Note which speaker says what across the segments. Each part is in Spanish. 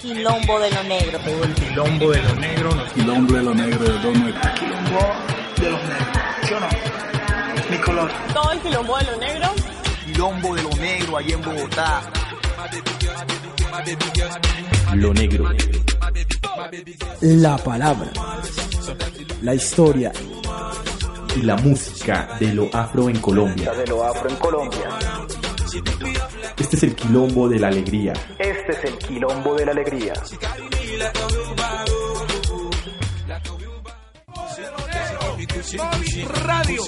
Speaker 1: Quilombo de lo negro.
Speaker 2: Todo el quilombo de lo negro.
Speaker 3: Quilombo de lo negro de dos negros.
Speaker 4: Quilombo de los negros. ¿Sí o no? Mi color.
Speaker 5: Todo el quilombo de lo negro.
Speaker 6: Quilombo de lo negro ahí en Bogotá.
Speaker 7: Lo negro.
Speaker 8: La palabra. La historia.
Speaker 7: Y la música de lo afro en Colombia.
Speaker 6: De lo afro en Colombia.
Speaker 7: Este es el quilombo de la alegría.
Speaker 6: Este es el quilombo de la alegría.
Speaker 4: Radio.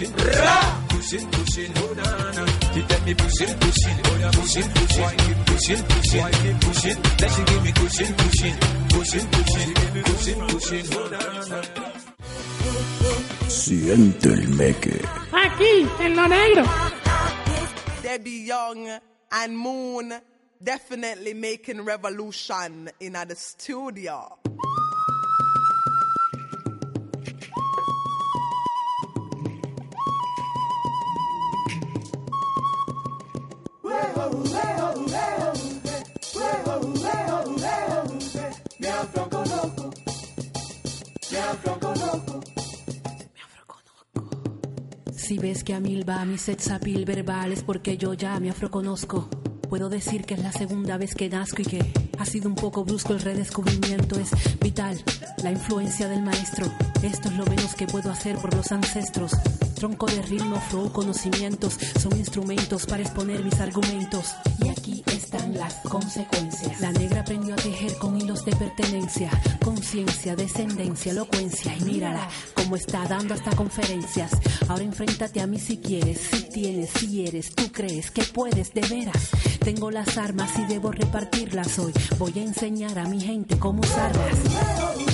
Speaker 3: Siente el meque.
Speaker 9: Aquí, en lo negro.
Speaker 10: Debbie Young and Moon definitely making revolution in the studio.
Speaker 11: Si ves que a mil va mi sexapil verbal es porque yo ya me afroconozco. Puedo decir que es la segunda vez que nazco y que ha sido un poco brusco el redescubrimiento. Es vital la influencia del maestro. Esto es lo menos que puedo hacer por los ancestros. Tronco de ritmo, flow, conocimientos son instrumentos para exponer mis argumentos. Y aquí las consecuencias. La negra aprendió a tejer con hilos de pertenencia, conciencia, descendencia, elocuencia. Y mírala cómo está dando hasta conferencias. Ahora enfréntate a mí si quieres, si tienes, si eres, tú crees que puedes de veras. Tengo las armas y debo repartirlas hoy. Voy a enseñar a mi gente cómo usarlas.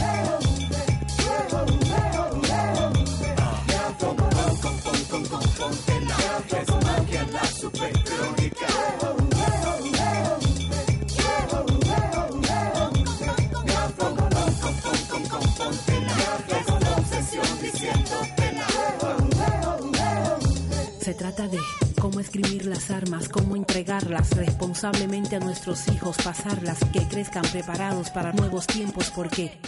Speaker 11: Se trata de cómo escribir las armas, cómo entregarlas responsablemente a nuestros hijos, pasarlas, que crezcan preparados para nuevos tiempos, porque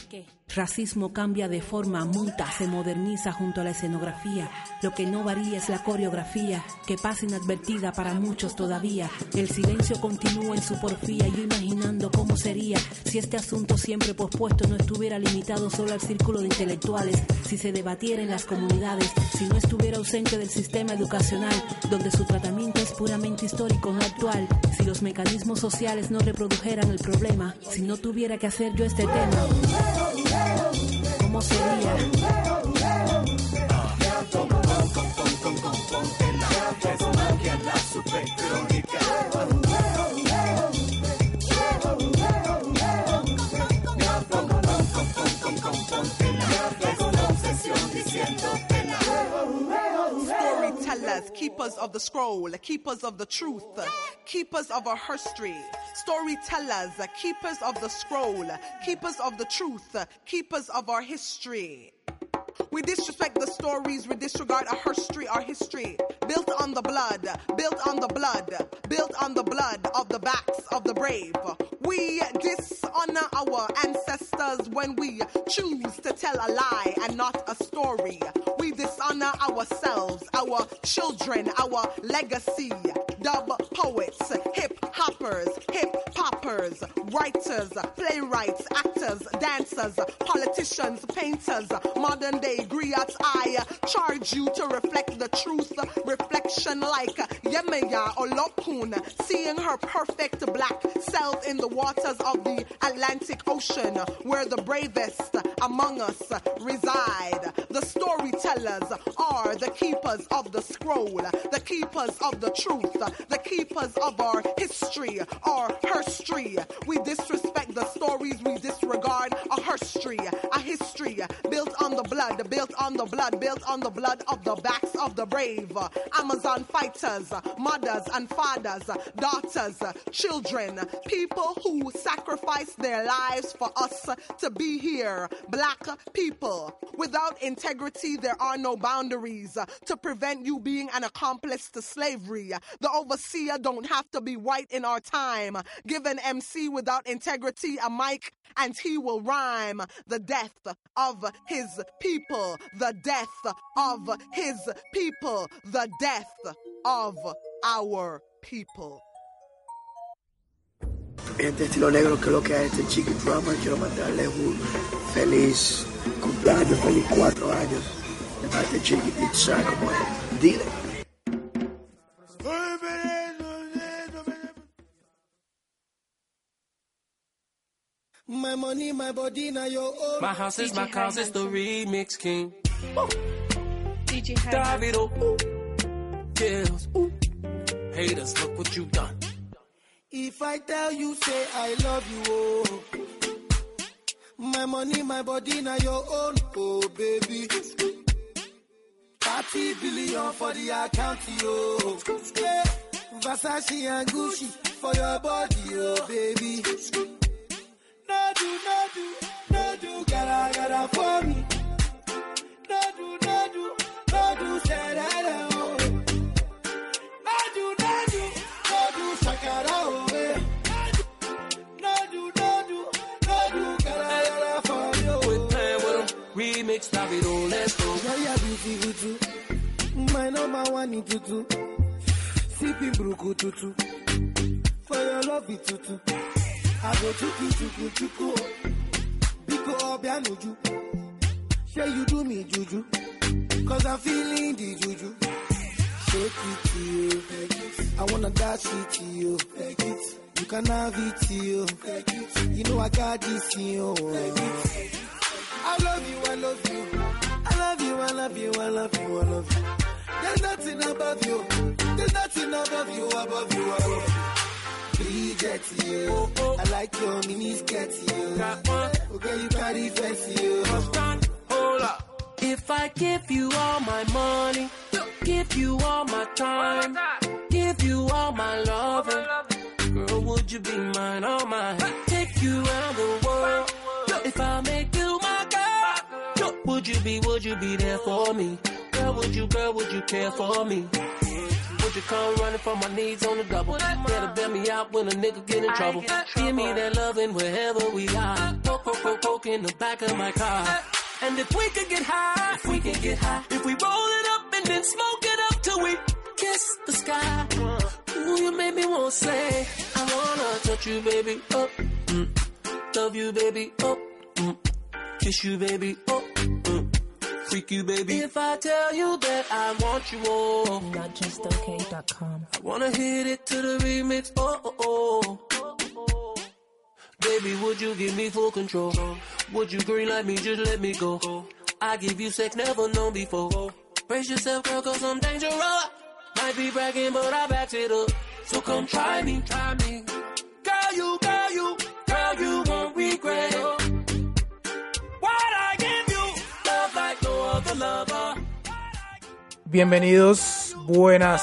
Speaker 11: racismo cambia de forma, muta, se moderniza junto a la escenografía. Lo que no varía es la coreografía, que pasa inadvertida para muchos todavía. El silencio continúa en su porfía, yo imaginando cómo sería si este asunto siempre pospuesto no estuviera limitado solo al círculo de intelectuales, si se debatiera en las comunidades, si no estuviera ausente del sistema educacional, donde su tratamiento es puramente histórico, no actual, si los mecanismos sociales no reprodujeran el problema, si no tuviera que hacer yo este tema. ¿Cómo sería?
Speaker 10: Keepers of the scroll, keepers of the truth, keepers of our history. Storytellers, keepers of the scroll, keepers of the truth, keepers of our history. We disrespect the stories, we disregard our history, our history. Built on the blood, built on the blood, built on the blood of the backs of the brave. We dishonor our ancestors when we choose to tell a lie and not a story. We dishonor ourselves, our children, our legacy. Dub poets, hip hoppers, hip poppers, writers, playwrights, actors, dancers, politicians, painters, modern day griots. I uh, charge you to reflect the truth, reflection like uh, Yemaya or Lokun, seeing her perfect black self in the waters of the Atlantic Ocean, where the bravest among us reside. The storytellers are the keepers of the scroll, the keepers of the truth, the keepers of our history, our history. We disrespect the stories, we disregard our history, a history built on the blood, built on the blood, built on the blood of the backs of the brave. I'm a on fighters, mothers and fathers, daughters, children, people who sacrificed their lives for us to be here. Black people. Without integrity, there are no boundaries to prevent you being an accomplice to slavery. The overseer don't have to be white in our time. Give an MC without integrity a mic and he will rhyme the death of his people, the death of his people, the death of our people.
Speaker 1: Este estilo negro que lo que es este chiqui drama, quiero mandarle un feliz cumpleaños, feliz cuatro años de parte de chiqui pizza como es. Dile.
Speaker 5: My money, my body, now your own.
Speaker 12: My house is my cause, it's the remix king.
Speaker 13: DJ
Speaker 12: Davido, ooh. Kills, ooh. Haters, look what you done.
Speaker 5: If I tell you, say I love you, oh. My money, my body, now your own, oh baby. 30 billion for the account, yo. Yeah. Versace and Gucci for your body, oh baby. Do, no do, no do, gotta, gotta for me. No do, no do, no do, say that, oh. No do, no do, no do, shakara, oh, eh. No do, no do, no do, gotta, gotta for me, oh.
Speaker 12: With. Remix Davido, let's go.
Speaker 5: Yeah, yeah, beautiful too. My number one in tutu. Sipping bruku tutu. For your love it tutu. I go chuku chuku chuku. Biko obianuju. Say you do me juju. Cause I'm feeling the juju. Shake it to you. I wanna dash it to you. You can have it to you. You know I got this in you. I love you, I love you. I love you, I love you, I love you, I love you. There's nothing above you. There's nothing above you, above you, above you. Bridget, you. I like your mini skirt, you. Okay, you carry fancy, you.
Speaker 12: Hold up. If I give you all my money, give you all my time, give you all my loving, girl, would you be mine, all mine? Take you around the world. If I make you my girl, would you be, would you be there for me? Would you, girl, would you care for me? Would you come running for my needs on the double? Better bail me out when a nigga get in trouble. Give me that loving wherever we are. Poke, poke, poke, poke in the back of my car. And if we could get high, if we could get high, if we roll it up and then smoke it up till we kiss the sky. Ooh, you made me want to say, I wanna touch you, baby, up. Mm. Love you, baby, up. Mm. Kiss you, baby, up. Mm. Freak you, baby. If I tell you that I want you all,
Speaker 11: NotJustOK.com.
Speaker 12: I wanna hit it to the remix. Oh, oh, oh. Baby, would you give me full control? Would you green like me? Just let me go. I give you sex never known before. Brace yourself, girl, cause I'm dangerous. Might be bragging, but I back it up. So come try me, try me. Girl, you, girl, you, girl, you won't regret. You, yeah.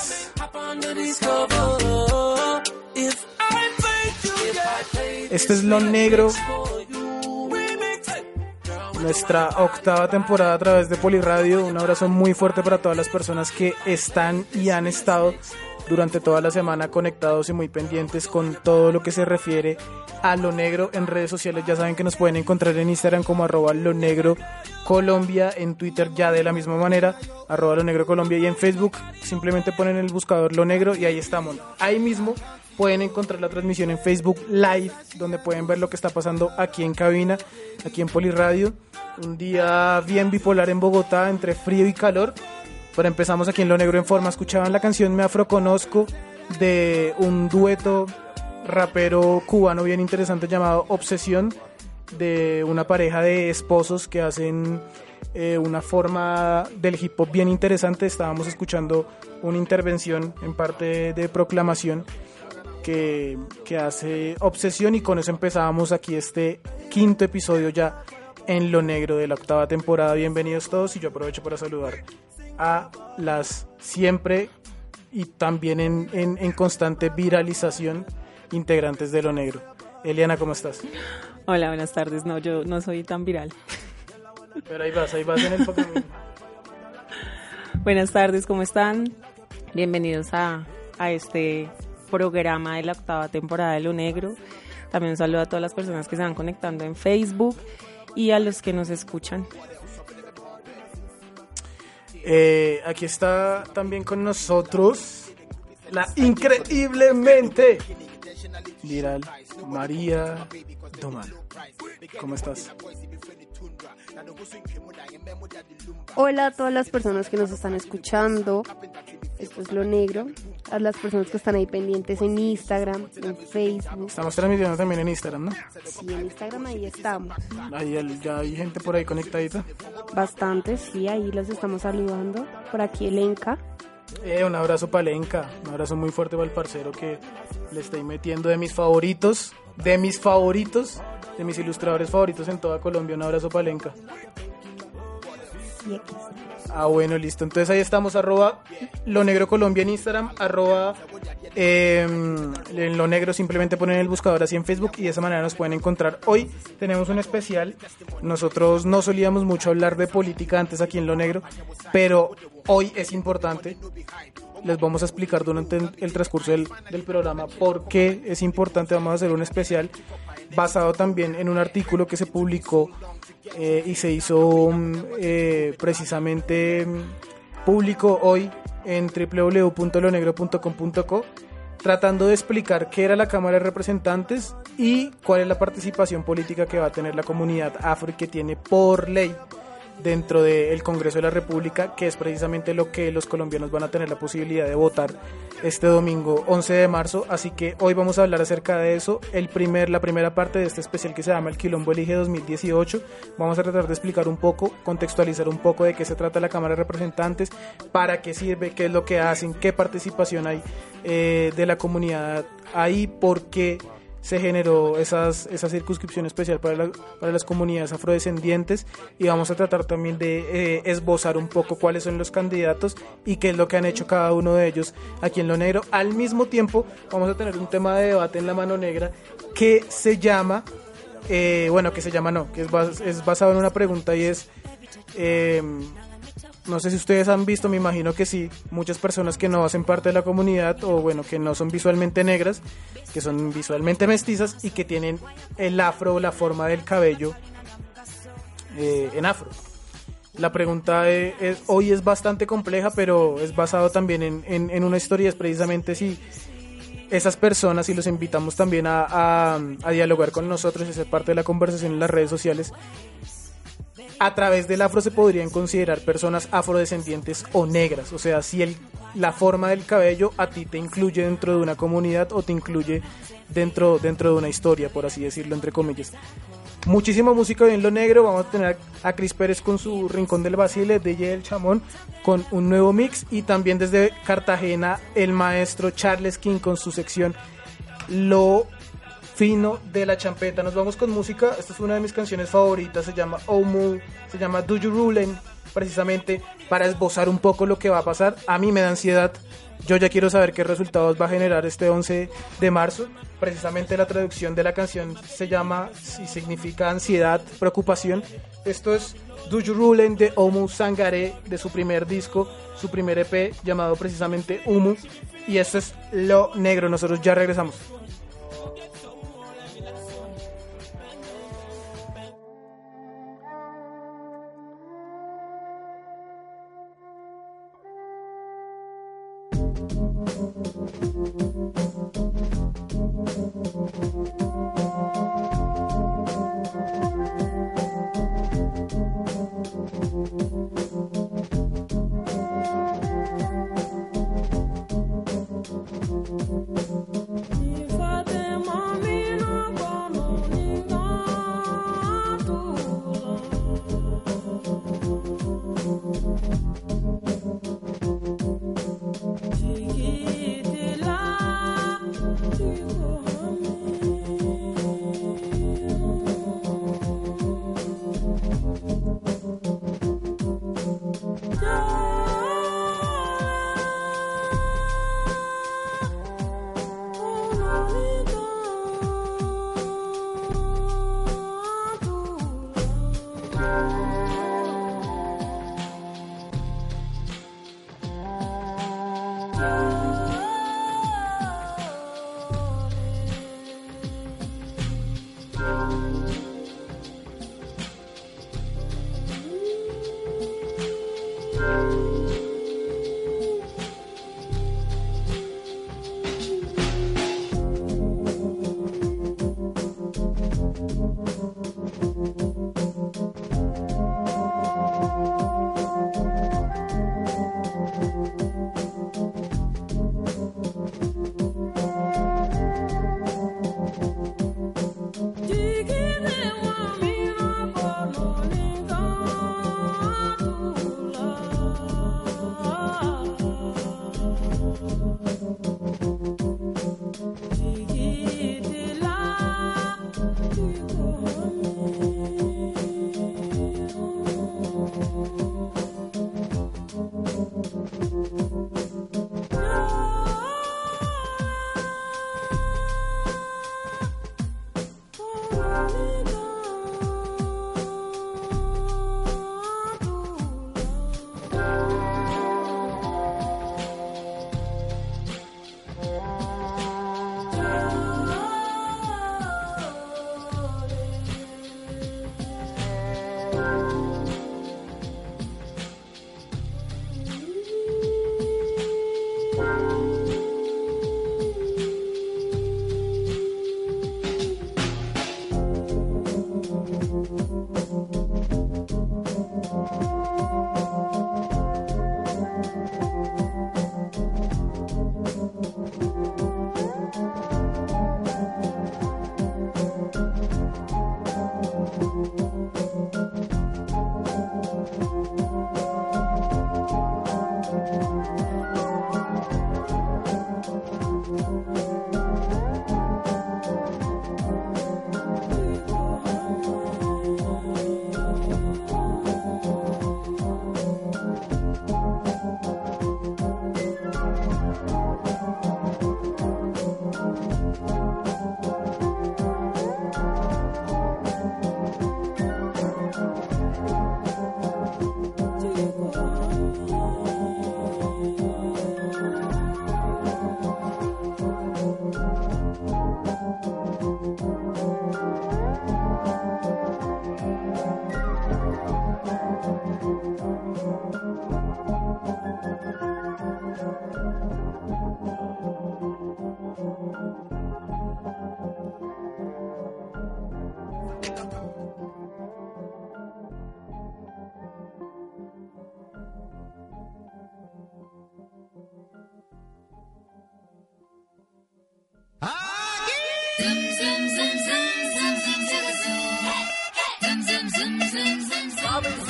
Speaker 2: Este es Lo Negro, nuestra octava temporada a través de Poliradio. Un abrazo muy fuerte para todas las personas que están y han estado durante toda la semana conectados y muy pendientes con todo lo que se refiere a Lo Negro en redes sociales. Ya saben que nos pueden encontrar en Instagram como arroba Lo Negro Colombia, en Twitter ya de la misma manera, arroba Lo Negro Colombia y en Facebook simplemente ponen el buscador Lo Negro y ahí estamos. Ahí mismo pueden encontrar la transmisión en Facebook Live, donde pueden ver lo que está pasando aquí en cabina, aquí en Poliradio. Un día bien bipolar en Bogotá, entre frío y calor. Pero empezamos aquí en Lo Negro en Forma. Escuchaban la canción Me Afroconozco de un dueto rapero cubano bien interesante llamado Obsesión, de una pareja de esposos que hacen eh, una forma del hip hop bien interesante. Estábamos escuchando una intervención en parte de proclamación que, que hace Obsesión y con eso empezábamos aquí este quinto episodio ya en Lo Negro de la octava temporada. Bienvenidos todos y yo aprovecho para saludar a las siempre y también en, en, en constante viralización integrantes de lo negro. Eliana, ¿cómo estás?
Speaker 14: Hola, buenas tardes. No, yo no soy tan viral.
Speaker 2: Pero ahí vas, ahí vas en el Pokémon.
Speaker 14: buenas tardes, ¿cómo están? Bienvenidos a, a este programa de la octava temporada de Lo Negro. También un saludo a todas las personas que se van conectando en Facebook y a los que nos escuchan.
Speaker 2: Eh, aquí está también con nosotros la increíblemente viral María Domán. ¿Cómo estás?
Speaker 15: Hola a todas las personas que nos están escuchando. Esto es Lo Negro. A las personas que están ahí pendientes en Instagram, en Facebook.
Speaker 2: Estamos transmitiendo también en Instagram, ¿no?
Speaker 15: Sí, en Instagram ahí estamos.
Speaker 2: Ahí el- ya hay gente por ahí conectadita.
Speaker 15: Bastantes, sí, ahí los estamos saludando. Por aquí el Enca.
Speaker 2: Eh, un abrazo para Lenka, un abrazo muy fuerte para el parcero que le estoy metiendo de mis favoritos, de mis favoritos, de mis ilustradores favoritos en toda Colombia. Un abrazo para Lenka. Ah, bueno, listo. Entonces ahí estamos, arroba lo negro Colombia en Instagram, arroba eh, en lo negro simplemente ponen el buscador así en Facebook y de esa manera nos pueden encontrar. Hoy tenemos un especial. Nosotros no solíamos mucho hablar de política antes aquí en lo negro, pero hoy es importante. Les vamos a explicar durante el- transcurso del, del programa por qué es importante. Vamos a hacer un especial basado también en un artículo que se publicó eh, y se hizo mm, eh, precisamente mm, público hoy en www.lonegro.com.co tratando de explicar qué era la Cámara de Representantes y cuál es la participación política que va a tener la comunidad afro y que tiene por ley dentro del Congreso de la República, que es precisamente lo que los colombianos van a tener la posibilidad de votar este domingo 11 de marzo. Así que hoy vamos a hablar acerca de eso. El primer, la primera parte de este especial que se llama El Quilombo Elige 2018. Vamos a tratar de explicar un poco, contextualizar un poco de qué se trata la Cámara de Representantes, para qué sirve, qué es lo que hacen, qué participación hay eh, de la comunidad ahí, por qué se generó esas, esa circunscripción especial para, la- para las comunidades afrodescendientes y vamos a tratar también de eh, esbozar un poco cuáles son los candidatos y qué es lo que han hecho cada uno de ellos aquí en Lo Negro. Al mismo tiempo vamos a tener un tema de debate en la mano negra que se llama, eh, bueno, que se llama no, que es, bas- es basado en una pregunta y es... eh, no sé si ustedes han visto, me imagino que sí, muchas personas que no hacen parte de la comunidad o bueno, que no son visualmente negras, que son visualmente mestizas y que tienen el afro la forma del cabello eh, en afro. La pregunta hoy es bastante compleja, pero es basado también en, en- una historia, es precisamente si esas personas y los invitamos también a, a- dialogar con nosotros y parte de la conversación en las redes sociales. A través del afro se podrían considerar personas afrodescendientes o negras, o sea, si el, la forma del cabello a ti te incluye dentro de una comunidad o te incluye dentro, dentro de una historia, por así decirlo, entre comillas. Muchísima música en lo negro. Vamos a tener a Chris Pérez con su Rincón del Basile, DJ El Chamón con un nuevo mix. Y también desde Cartagena, el maestro Charles King con su sección Lo Fino de la Champeta. Nos vamos con música. Esta es una de mis canciones favoritas. Se llama Omu, se llama Do You Rulen. Precisamente para esbozar un poco lo que va a pasar. A mí me da ansiedad. Yo ya quiero saber qué resultados va a generar este 11 de marzo. Precisamente la traducción de la canción se llama y significa ansiedad, preocupación. Esto es Do You Rulen de Omu Sangare de su primer disco, su primer EP llamado precisamente Umu. Y esto es Lo Negro. Nosotros ya regresamos.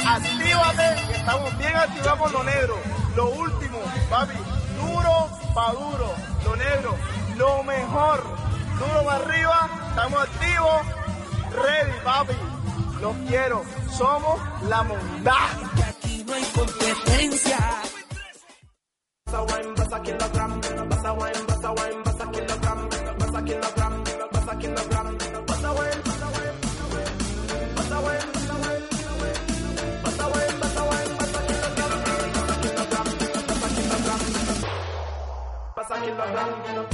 Speaker 4: Actívate, estamos bien activados lo negro. Lo último, papi, duro pa' duro, lo negro, lo mejor. Duro para arriba, estamos activos, ready, papi. Los quiero, somos la mondá.
Speaker 16: Aquí no hay competencia. Thank you.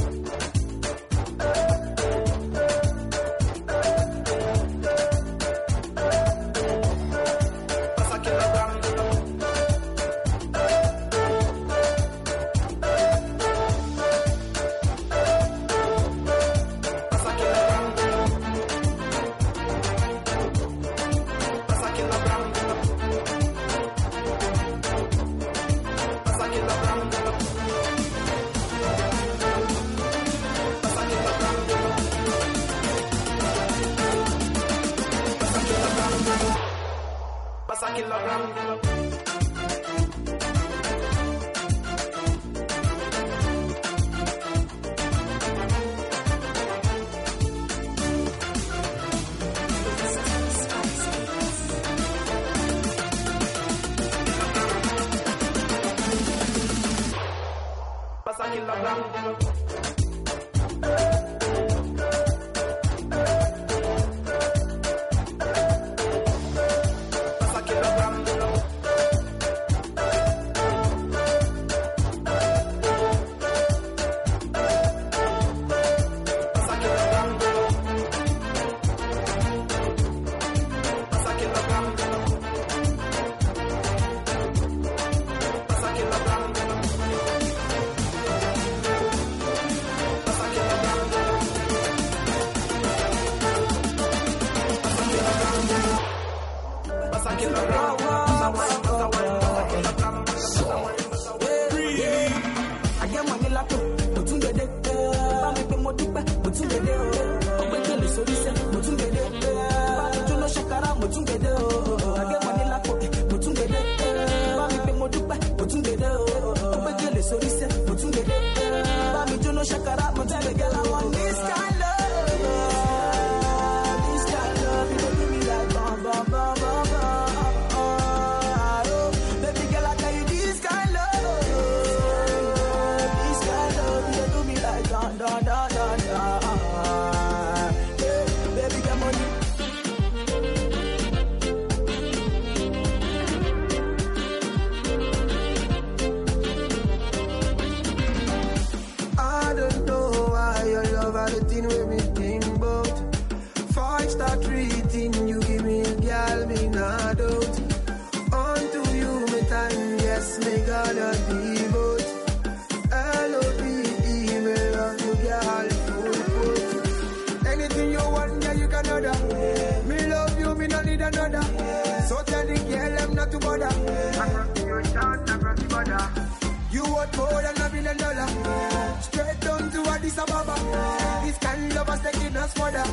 Speaker 17: Addis Ababa. This kind of love lover's taking us further.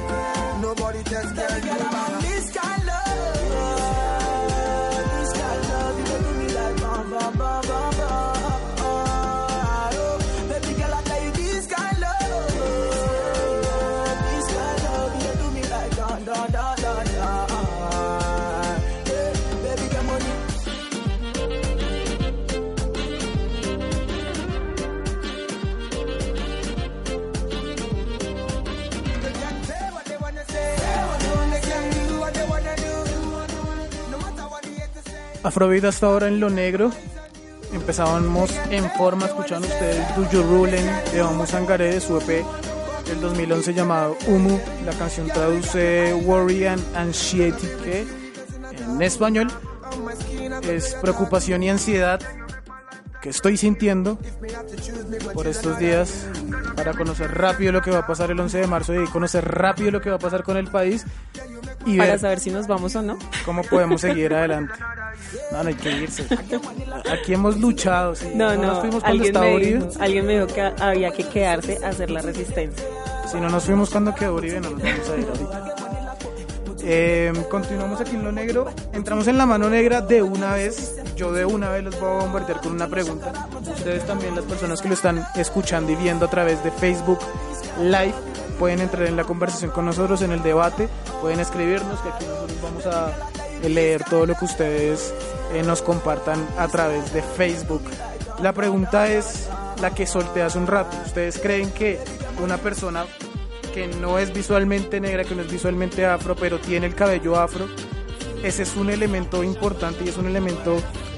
Speaker 17: Nobody tells girl, you matter.
Speaker 16: This kind of love.
Speaker 2: Afrobeat hasta ahora en lo negro. Empezábamos en forma, escuchando ustedes Do You Rulen de Homo Sangaré de su EP del 2011 llamado Humu. La canción traduce Worry and Anxiety, que en español es preocupación y ansiedad que estoy sintiendo por estos días para conocer rápido lo que va a pasar el 11 de marzo y conocer rápido lo que va a pasar con el país y
Speaker 14: para
Speaker 2: ver
Speaker 14: saber si nos vamos o no.
Speaker 2: ¿Cómo podemos seguir adelante? No, no hay que irse. Aquí hemos luchado.
Speaker 14: No,
Speaker 2: no,
Speaker 14: no.
Speaker 2: Nos fuimos cuando
Speaker 14: alguien,
Speaker 2: estaba
Speaker 14: me Dijo, alguien me dijo que había que quedarse a hacer la resistencia.
Speaker 2: Si no nos fuimos cuando quedó Uribe, no nos vamos a ir ahorita. Em, continuamos aquí en lo negro. Entramos en la mano negra de una vez. Yo de una vez los voy a bombardear con una pregunta. Ustedes también, las personas que lo están escuchando y viendo a través de Facebook Live, pueden entrar en la conversación con nosotros, en el debate, pueden escribirnos, que aquí nosotros vamos a leer todo lo que ustedes eh, nos compartan a través de Facebook. La pregunta es la que solté hace un rato. ¿Ustedes creen que una persona que no es visualmente negra, que no es visualmente afro, pero tiene el cabello afro, ese es un elemento importante y es un elemento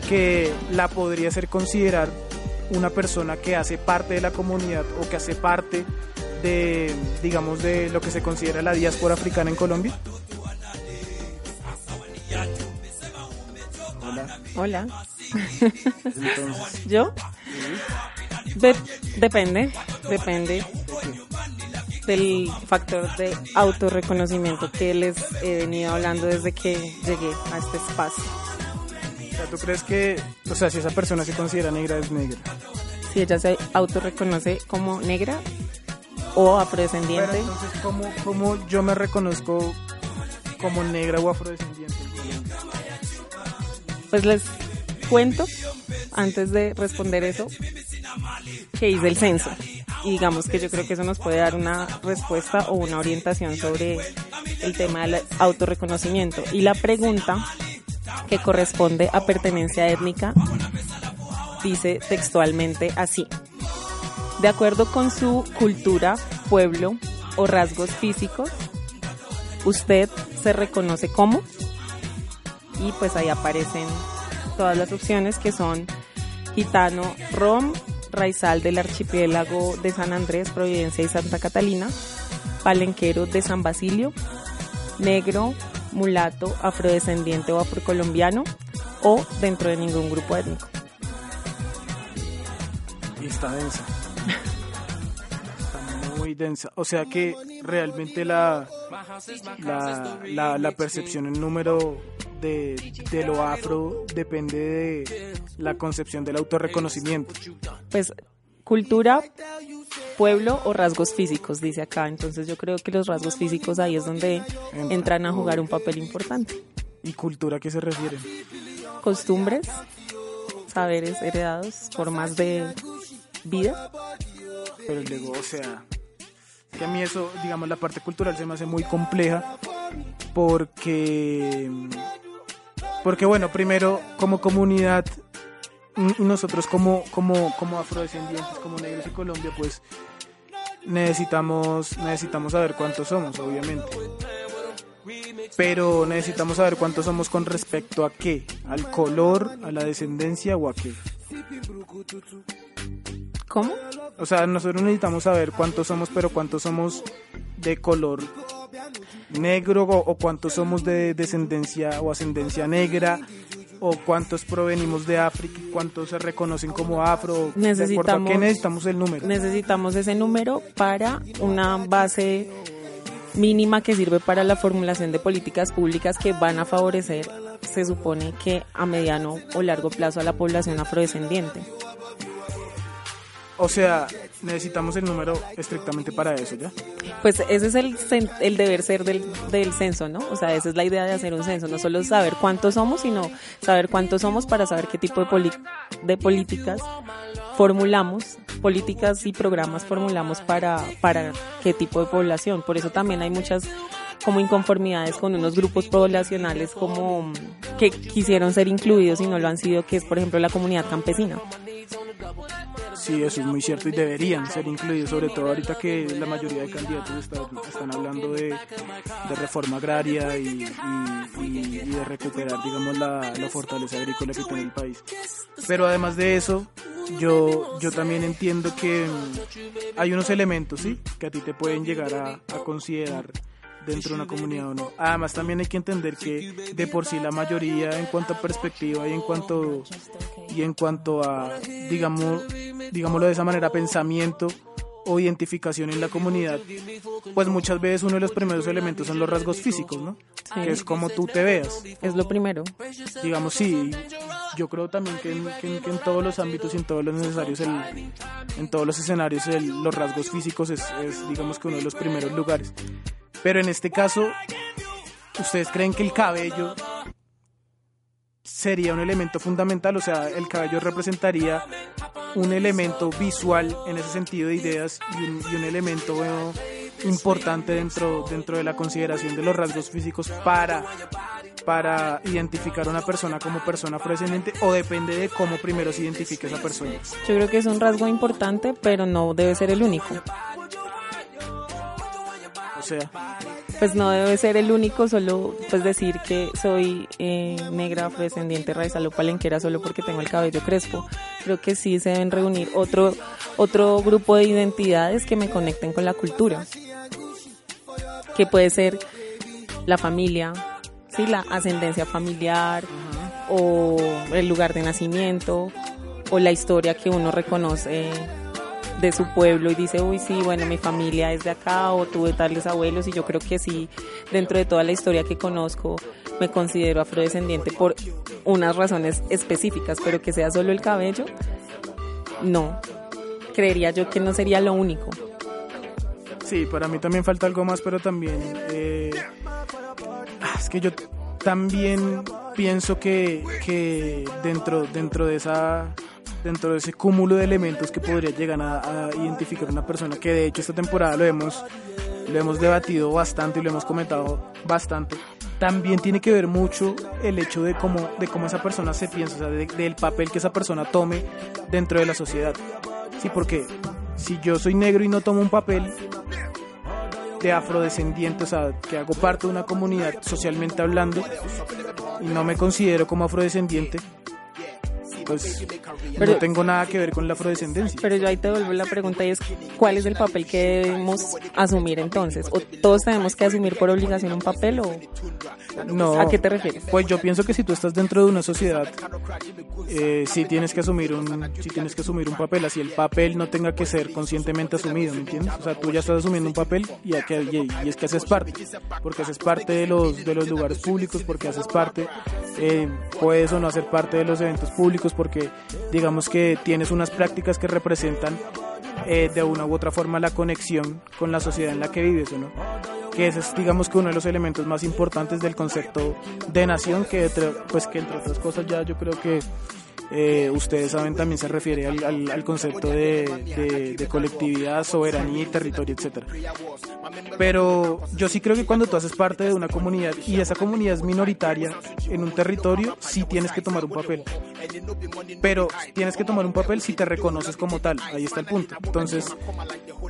Speaker 2: que la podría hacer considerar una persona que hace parte de la comunidad o que hace parte de, digamos, de lo que se considera la diáspora africana en Colombia?
Speaker 14: Hola. ¿Yo? De- depende, depende del factor de autorreconocimiento que les he venido hablando desde que llegué a este espacio.
Speaker 2: O sea, ¿tú crees que, o sea, si esa persona se considera negra, es negra?
Speaker 14: Si ella se autorreconoce como negra o afrodescendiente,
Speaker 2: Pero entonces, ¿cómo, cómo yo me reconozco como negra o afrodescendiente?
Speaker 14: Pues les cuento, antes de responder eso, que hice el censo. Y digamos que yo creo que eso nos puede dar una respuesta o una orientación sobre el tema del autorreconocimiento. Y la pregunta que corresponde a pertenencia étnica dice textualmente así. De acuerdo con su cultura, pueblo o rasgos físicos, usted se reconoce como y pues ahí aparecen todas las opciones que son gitano rom, raizal del archipiélago de San Andrés, Providencia y Santa Catalina, palenquero de San Basilio, negro, mulato, afrodescendiente o afrocolombiano o dentro de ningún grupo étnico.
Speaker 2: Está densa. Está muy densa. O sea que realmente la, la, la, la percepción en número de, de lo afro depende de la concepción del autorreconocimiento.
Speaker 14: Pues cultura, pueblo o rasgos físicos, dice acá. Entonces yo creo que los rasgos físicos ahí es donde entran a jugar un papel importante.
Speaker 2: ¿Y cultura a qué se refiere?
Speaker 14: Costumbres, saberes heredados, formas de vida.
Speaker 2: Pero luego, o sea, que a mí eso, digamos, la parte cultural se me hace muy compleja porque, porque bueno, primero como comunidad y nosotros como, como, como afrodescendientes, como negros de Colombia, pues necesitamos, necesitamos saber cuántos somos, obviamente. Pero necesitamos saber cuántos somos con respecto a qué, al color, a la descendencia o a qué.
Speaker 14: ¿Cómo?
Speaker 2: O sea, nosotros necesitamos saber cuántos somos, pero cuántos somos de color negro o, o cuántos somos de descendencia o ascendencia negra o cuántos provenimos de África, cuántos se reconocen como afro. ¿De acuerdo a
Speaker 14: Necesitamos,
Speaker 2: qué necesitamos el número?
Speaker 14: Necesitamos ese número para una base mínima que sirve para la formulación de políticas públicas que van a favorecer, se supone que a mediano o largo plazo, a la población afrodescendiente.
Speaker 2: O sea, necesitamos el número estrictamente para eso, ¿ya?
Speaker 14: Pues ese es el, el deber ser del, del censo, ¿no? O sea, esa es la idea de hacer un censo, no solo saber cuántos somos, sino saber cuántos somos para saber qué tipo de, políticas formulamos, políticas y programas formulamos para, para qué tipo de población. Por eso también hay muchas como inconformidades con unos grupos poblacionales como que quisieron ser incluidos y no lo han sido, que es por ejemplo la comunidad campesina.
Speaker 2: Sí, eso es muy cierto y deberían ser incluidos, sobre todo ahorita que la mayoría de candidatos está- están hablando de, reforma agraria y, de recuperar, digamos, la, fortaleza agrícola que tiene el país. Pero además de eso, yo, yo también entiendo que hay unos elementos, ¿sí? Que a ti te pueden llegar a considerar dentro de una comunidad o no. Además también hay que entender que de por sí la mayoría en cuanto a perspectiva y en cuanto y en cuanto a digamos digámoslo de esa manera pensamiento o identificación en la comunidad, pues muchas veces uno de los primeros elementos son los rasgos físicos, ¿no?
Speaker 14: Sí.
Speaker 2: Que es como tú te veas.
Speaker 14: Es lo primero.
Speaker 2: Digamos, sí, yo creo también que en, que en- que en todos los ámbitos y en todos los necesarios, el- en todos los escenarios, el- los rasgos físicos es, es, digamos que uno de los primeros lugares. Pero en este caso, ¿ustedes creen que el cabello sería un elemento fundamental? O sea, el cabello representaría un elemento visual en ese sentido de ideas y un, elemento importante dentro, dentro de la consideración de los rasgos físicos para, para identificar a una persona como persona afrodescendiente o depende de cómo primero se identifique esa persona.
Speaker 14: Yo creo que es un rasgo importante, pero no debe ser el único.
Speaker 2: Sea,
Speaker 14: Pues no debe ser el único, solo pues decir que soy eh, negra, afrodescendiente, raizal o palenquera solo porque tengo el cabello crespo. Creo que sí se deben reunir otro, otro grupo de identidades que me conecten con la cultura. Que puede ser la familia, sí, la ascendencia familiar, o el lugar de nacimiento, o la historia que uno reconoce de su pueblo y dice, uy, sí, bueno, mi familia es de acá o tuve tales abuelos y yo creo que sí, dentro de toda la historia que conozco, me considero afrodescendiente por unas razones específicas, pero que sea solo el cabello, no. Creería yo que no sería lo único.
Speaker 2: Sí, para mí también falta algo más, pero también eh, ah, es que yo también pienso que, que dentro dentro de esa dentro de ese cúmulo de elementos que podría llegar a, a identificar una persona que de hecho esta temporada lo hemos lo hemos debatido bastante y lo hemos comentado bastante. También tiene que ver mucho el hecho de cómo de cómo esa persona se piensa o sea de- del papel que esa persona tome dentro de la sociedad. Sí porque si yo soy negro y no tomo un papel de afrodescendiente, o sea, que hago parte de una comunidad socialmente hablando y no me considero como afrodescendiente, pues
Speaker 14: Pero-
Speaker 2: no tengo nada que ver con la afrodescendencia.
Speaker 14: Pero yo ahí te devuelvo la pregunta y es, ¿cuál es el papel que debemos asumir entonces? ¿O todos tenemos que asumir por obligación un papel o
Speaker 2: No,
Speaker 14: a qué te refieres?
Speaker 2: Pues yo pienso que si tú estás dentro de una sociedad, eh, sí tienes que asumir un, sí tienes que asumir un papel, así el papel no tenga que ser conscientemente asumido, ¿me entiendes? O sea, tú ya estás asumiendo un papel y, a que- y- y es que haces parte, porque haces parte de los de los lugares públicos, porque haces parte, eh, puedes o no hacer parte de los eventos públicos, porque digamos que tienes unas prácticas que representan eh, de una u otra forma la conexión con la sociedad en la que vives, ¿o no? que ese es digamos que uno de los elementos más importantes del concepto de nación que pues que entre otras cosas ya yo creo que eh, ustedes saben también se refiere al, al- concepto de, colectividad, soberanía territorio, etcétera. Pero yo sí creo que cuando tú haces parte de una comunidad y esa comunidad es minoritaria en un territorio, sí tienes que tomar un papel. Pero tienes que tomar un papel si te reconoces como tal. Ahí está el punto. Entonces,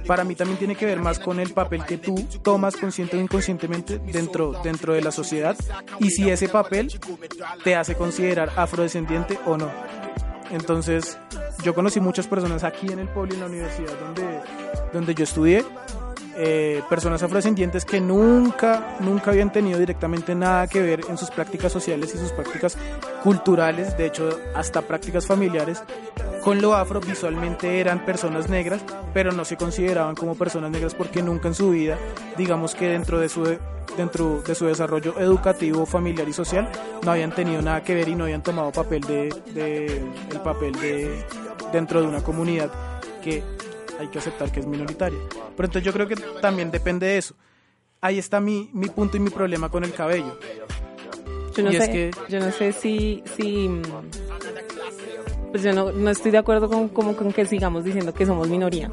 Speaker 2: para mí también tiene que ver más con el papel que tú tomas consciente o inconscientemente dentro, dentro de la sociedad y si ese papel te hace considerar afrodescendiente o no. Entonces, yo conocí muchas personas aquí en el pueblo y en la universidad donde, donde yo estudié, eh, personas afrodescendientes que nunca, nunca habían tenido directamente nada que ver en sus prácticas sociales y sus prácticas culturales, de hecho hasta prácticas familiares, con lo afro visualmente eran personas negras, pero no se consideraban como personas negras porque nunca en su vida, digamos que dentro de su dentro de su desarrollo educativo, familiar y social, no habían tenido nada que ver y no habían tomado papel de, de- el papel de dentro de una comunidad que hay que aceptar que es minoritaria. Pero entonces yo creo que también depende de eso. Ahí está mi, mi punto y mi problema con el cabello.
Speaker 14: Yo no
Speaker 2: Y es
Speaker 14: sé,
Speaker 2: que-
Speaker 14: yo no sé si, si pues yo no, no estoy de acuerdo con, como con que sigamos diciendo que somos minoría.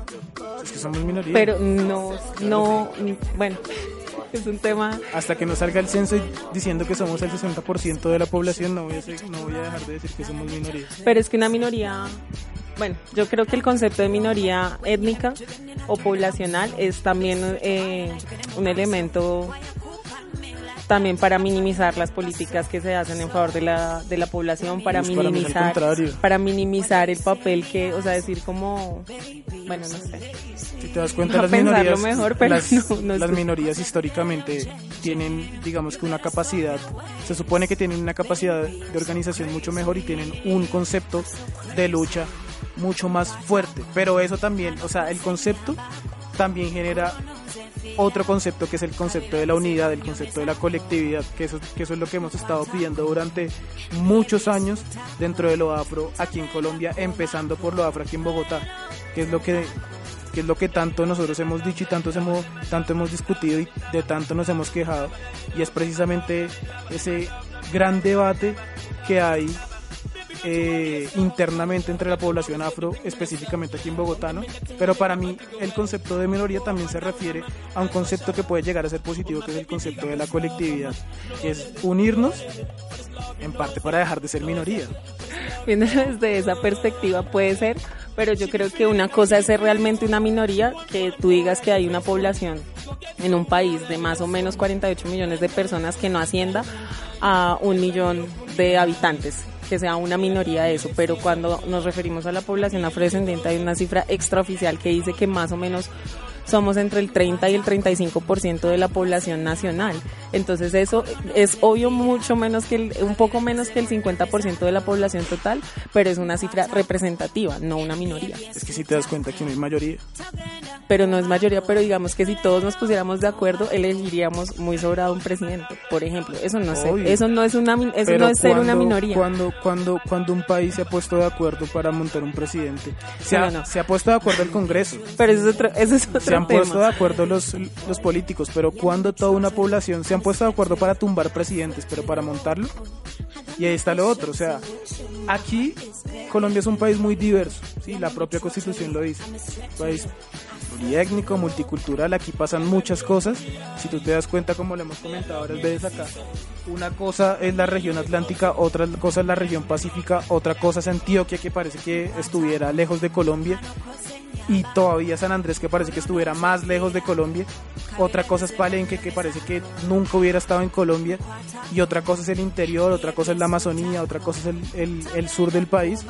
Speaker 2: Es que somos minoría.
Speaker 14: Pero no, no, bueno, es un tema
Speaker 2: Hasta que no salga el censo diciendo que somos el 60% de la población, no voy, a ser- no voy a dejar de decir que somos minoría.
Speaker 14: Pero es que una minoría, bueno, yo creo que el concepto de minoría étnica o poblacional es también eh, un elemento también para minimizar las políticas que se hacen en favor de la, de la población, para
Speaker 2: Pues
Speaker 14: minimizar, para minimizar el papel que, o sea, decir como, bueno, no sé.
Speaker 2: Si te das cuenta,
Speaker 14: A
Speaker 2: las
Speaker 14: pensarlo
Speaker 2: minorías,
Speaker 14: mejor, pero
Speaker 2: las,
Speaker 14: no- no
Speaker 2: las minorías históricamente tienen, digamos que una capacidad, se supone que tienen una capacidad de organización mucho mejor y tienen un concepto de lucha mucho más fuerte. Pero eso también, o sea, el concepto también genera otro concepto que es el concepto de la unidad, el concepto de la colectividad, que eso, es lo que hemos estado pidiendo durante muchos años dentro de lo afro aquí en Colombia, empezando por lo afro aquí en Bogotá, que es lo que que es lo que tanto nosotros hemos dicho y tanto hemos, tanto hemos discutido y de tanto nos hemos quejado, y es precisamente ese gran debate que hay eh, internamente entre la población afro, específicamente aquí en Bogotá, ¿no? Pero para mí el concepto de minoría también se refiere a un concepto que puede llegar a ser positivo, que es el concepto de la colectividad, que es unirnos en parte para dejar de ser minoría.
Speaker 14: Viéndolo desde esa perspectiva puede ser, pero yo creo que una cosa es ser realmente una minoría, que tú digas que hay una población en un país de más o menos 48 millones de personas que no ascienda a un millón de habitantes que sea una minoría de eso, pero cuando nos referimos a la población afrodescendiente hay una cifra extraoficial que dice que más o menos somos entre el 30 y el 35% de la población nacional. Entonces eso es obvio mucho menos que el, un poco menos que el 50% de la población total, pero es una cifra representativa, no una minoría.
Speaker 2: Es que si te das cuenta que no es mayoría.
Speaker 14: Pero no es mayoría, pero digamos que si todos nos pusiéramos de acuerdo, elegiríamos muy sobrado un presidente, por ejemplo. Eso no sé, eso no es una eso
Speaker 2: pero
Speaker 14: no es ser una minoría.
Speaker 2: Cuando, cuando, cuando un país se ha puesto de acuerdo para montar un presidente, se, ha,
Speaker 14: No,
Speaker 2: se ha puesto de acuerdo el Congreso.
Speaker 14: Pero eso es otro, eso es otro
Speaker 2: han
Speaker 14: tema.
Speaker 2: puesto de acuerdo los, los políticos, pero cuando toda una población se han puesto de acuerdo para tumbar presidentes, pero para montarlo, y ahí está lo otro, o sea, aquí Colombia es un país muy diverso, ¿sí? la propia constitución lo dice, un país pluriétnico, multicultural, aquí pasan muchas cosas, si tú te das cuenta como lo hemos comentado varias veces acá, una cosa es la región atlántica, otra cosa es la región pacífica, otra cosa es Antioquia que parece que estuviera lejos de Colombia y todavía San Andrés que parece que estuviera más lejos de Colombia, otra cosa es Palenque que parece que nunca hubiera estado en Colombia y otra cosa es el interior, otra cosa es la Amazonía, otra cosa es el, el- el sur del país.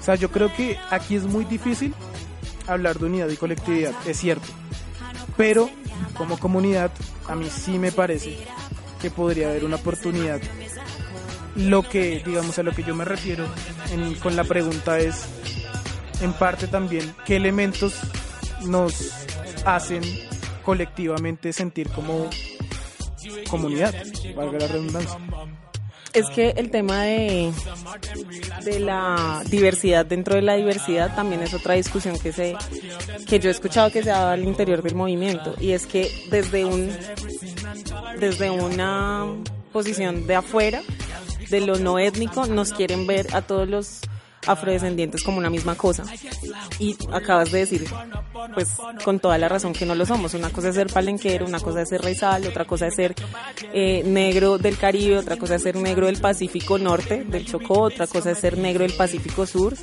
Speaker 2: O sea, yo creo que aquí es muy difícil hablar de unidad y colectividad, es cierto, pero como comunidad a mí sí me parece que podría haber una oportunidad. Lo que, digamos, a lo que yo me refiero en- con la pregunta es, en parte también, qué elementos nos hacen colectivamente sentir como comunidad, valga la redundancia.
Speaker 14: Es que el tema de, de la diversidad dentro de la diversidad también es otra discusión que se que yo he escuchado que se ha dado al interior del movimiento. Y es que desde un desde una posición de afuera de lo no étnico nos quieren ver a todos los afrodescendientes como una misma cosa. Y acabas de decir pues con toda la razón que no lo somos. Una cosa es ser palenquero una cosa es ser raizal otra cosa es ser eh, negro del Caribe otra cosa es ser negro del Pacífico Norte del Chocó otra cosa es ser negro del Pacífico Sur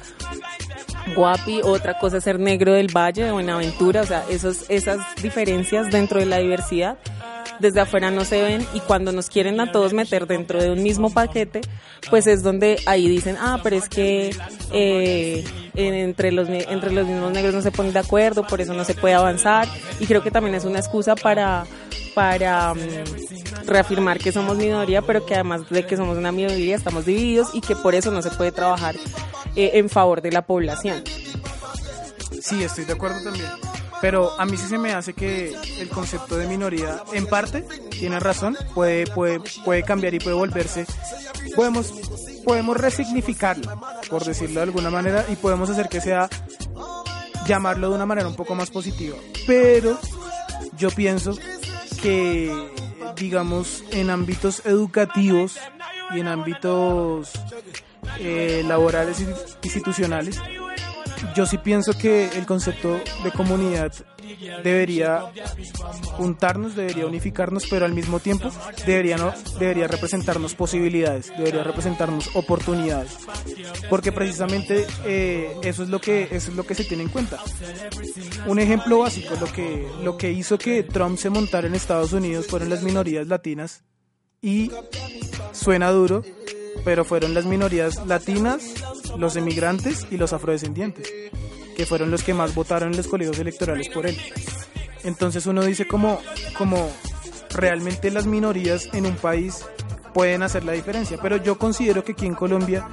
Speaker 14: Guapi, otra cosa es ser negro del Valle de Buenaventura, o sea, esos, esas diferencias dentro de la diversidad desde afuera no se ven y cuando nos quieren a todos meter dentro de un mismo paquete, pues es donde ahí dicen, ah, pero es que eh, en- entre, los, entre los mismos negros no se ponen de acuerdo, por eso no se puede avanzar y creo que también es una excusa para para mm, reafirmar que somos minoría, pero que además de que somos una minoría estamos divididos y que por eso no se puede trabajar eh, en favor de la población.
Speaker 2: Sí, estoy de acuerdo también. Pero a mí sí se me hace que el concepto de minoría, en parte, tiene razón, puede, puede, puede cambiar y puede volverse. Podemos, podemos resignificarlo, por decirlo de alguna manera, y podemos hacer que sea llamarlo de una manera un poco más positiva. Pero yo pienso que, digamos, en ámbitos educativos y en ámbitos eh, laborales y institucionales, yo sí pienso que el concepto de comunidad debería juntarnos, debería unificarnos, pero al mismo tiempo debería, no, debería representarnos posibilidades, debería representarnos oportunidades, porque precisamente eh, eso es lo que eso es lo que se tiene en cuenta. Un ejemplo básico, lo que lo que hizo que Trump se montara en Estados Unidos fueron las minorías latinas y suena duro, pero fueron las minorías latinas, los emigrantes y los afrodescendientes, que fueron los que más votaron en los colegios electorales por él. Entonces uno dice como, como realmente las minorías en un país pueden hacer la diferencia, pero yo considero que aquí en Colombia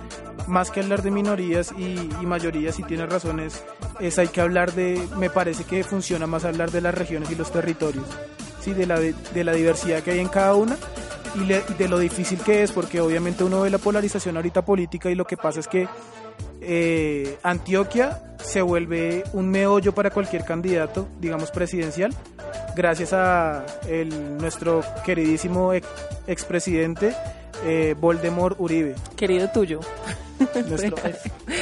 Speaker 2: más que hablar de minorías y, y mayorías, y tiene razones, es hay que hablar de, me parece que funciona más hablar de las regiones y los territorios, ¿sí? de, la, de la diversidad que hay en cada una y, le- y de lo difícil que es, porque obviamente uno ve la polarización ahorita política y lo que pasa es que eh, Antioquia se vuelve un meollo para cualquier candidato, digamos presidencial, gracias a el, nuestro queridísimo ex- expresidente eh, Voldemort Uribe.
Speaker 14: Querido tuyo.
Speaker 2: Nuestro ex,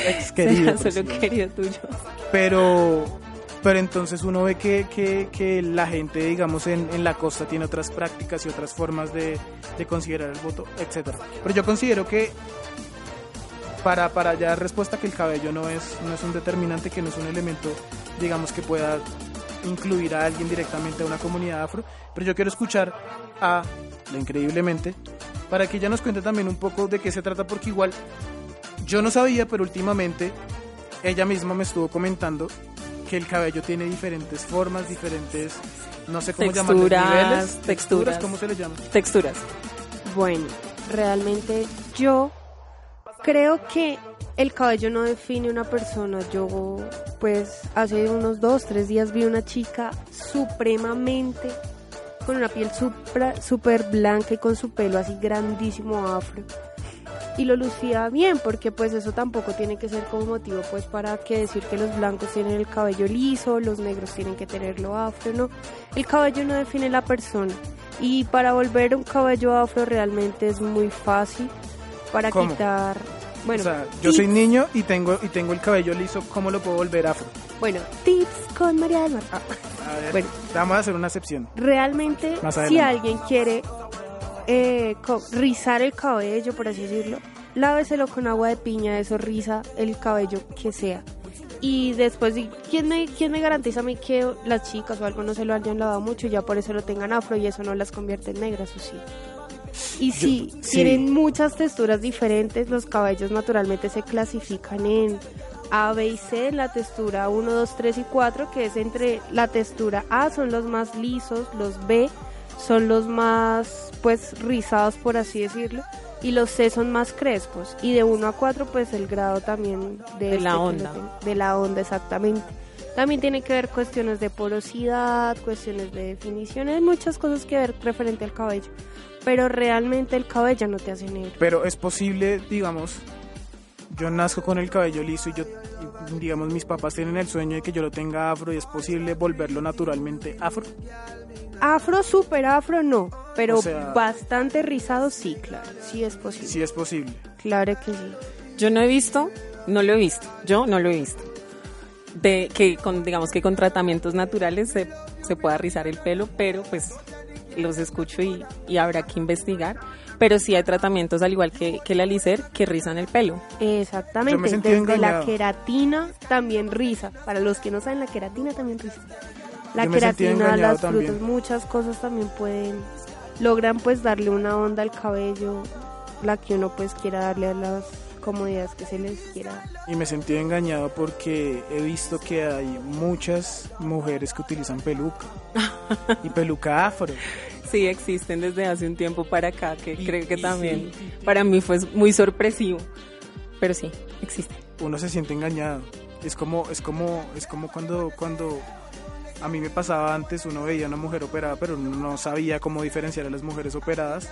Speaker 2: ex querido.
Speaker 14: Solo querido tuyo.
Speaker 2: Pero, pero entonces uno ve que, que, la gente, digamos, en, en la costa tiene otras prácticas y otras formas de, de considerar el voto, etcétera. Pero yo considero que para, para ya dar respuesta que el cabello no es, no es un determinante, que no es un elemento, digamos, que pueda incluir a alguien directamente a una comunidad afro. Pero yo quiero escuchar a la increíblemente para que ella nos cuente también un poco de qué se trata, porque igual yo no sabía, pero últimamente ella misma me estuvo comentando que el cabello tiene diferentes formas, diferentes, no sé cómo llamarles,
Speaker 14: Texturas,
Speaker 2: niveles,
Speaker 14: texturas.
Speaker 2: ¿cómo se le llama?
Speaker 14: Texturas.
Speaker 15: Bueno, realmente yo creo que el cabello no define una persona. Yo, pues, hace unos dos, tres días vi una chica supremamente con una piel supra- súper blanca y con su pelo así grandísimo afro. Y lo lucía bien, porque pues eso tampoco tiene que ser como motivo pues para que decir que los blancos tienen el cabello liso, los negros tienen que tenerlo afro, no. El cabello no define la persona. Y para volver un cabello afro realmente es muy fácil para
Speaker 2: ¿Cómo?
Speaker 15: quitar... Bueno,
Speaker 2: o sea, yo
Speaker 15: tips-
Speaker 2: soy niño y tengo y tengo el cabello liso, ¿cómo lo puedo volver afro?
Speaker 15: Bueno, tips con María del Mar. Ah,
Speaker 2: A ver,
Speaker 15: Bueno.
Speaker 2: vamos a hacer una excepción.
Speaker 15: realmente si alguien quiere eh, rizar el cabello, por así decirlo, láveselo con agua de piña, eso riza el cabello que sea. Y después, ¿quién me, ¿quién me garantiza a mí que las chicas o algo no se lo hayan lavado mucho y ya por eso lo tengan afro y eso no las convierte en negras o sí? Y si
Speaker 2: sí.
Speaker 15: tienen muchas texturas diferentes, los cabellos naturalmente se clasifican en A, B y C, en la textura 1, 2, 3 y 4, que es entre la textura A son los más lisos, los B son los más pues rizados por así decirlo y los C son más crespos. Y de 1 a 4 pues el grado también de,
Speaker 14: De la
Speaker 15: este
Speaker 14: onda.
Speaker 15: tengo- de la onda exactamente. También tiene que ver cuestiones de porosidad cuestiones de definición hay muchas cosas que ver referente al cabello pero realmente el cabello no te hace negro.
Speaker 2: Pero es posible, digamos, yo nazco con el cabello liso y yo, y, digamos, mis papás tienen el sueño de que yo lo tenga afro y es posible volverlo naturalmente afro.
Speaker 15: afro super afro no pero
Speaker 2: O sea-
Speaker 15: bastante rizado sí claro sí es posible
Speaker 2: Sí es posible.
Speaker 15: claro que sí
Speaker 14: Yo no he visto, no lo he visto, yo no lo he visto. De que con, digamos que con tratamientos naturales se, se pueda rizar el pelo, pero pues los escucho y, y habrá que investigar. Pero sí hay tratamientos al igual que, que la licer que rizan el pelo.
Speaker 2: Yo me
Speaker 15: Exactamente, desde la queratina también riza. Para los que no saben, la queratina también riza. La
Speaker 2: Yo
Speaker 15: queratina, las
Speaker 2: también.
Speaker 15: frutas, muchas cosas también pueden, logran pues darle una onda al cabello, la que uno pues quiera darle a las comodidades que se les quiera. dar.
Speaker 2: Y me sentí engañado porque he visto que hay muchas mujeres que utilizan peluca. y peluca afro.
Speaker 14: Sí, existen desde hace un tiempo para acá, que creo que también para mí fue muy sorpresivo. Pero sí, existe.
Speaker 2: uno se siente engañado. Es como, es como, es como cuando, cuando a mí me pasaba antes, uno veía a una mujer operada, pero uno no sabía cómo diferenciar a las mujeres operadas.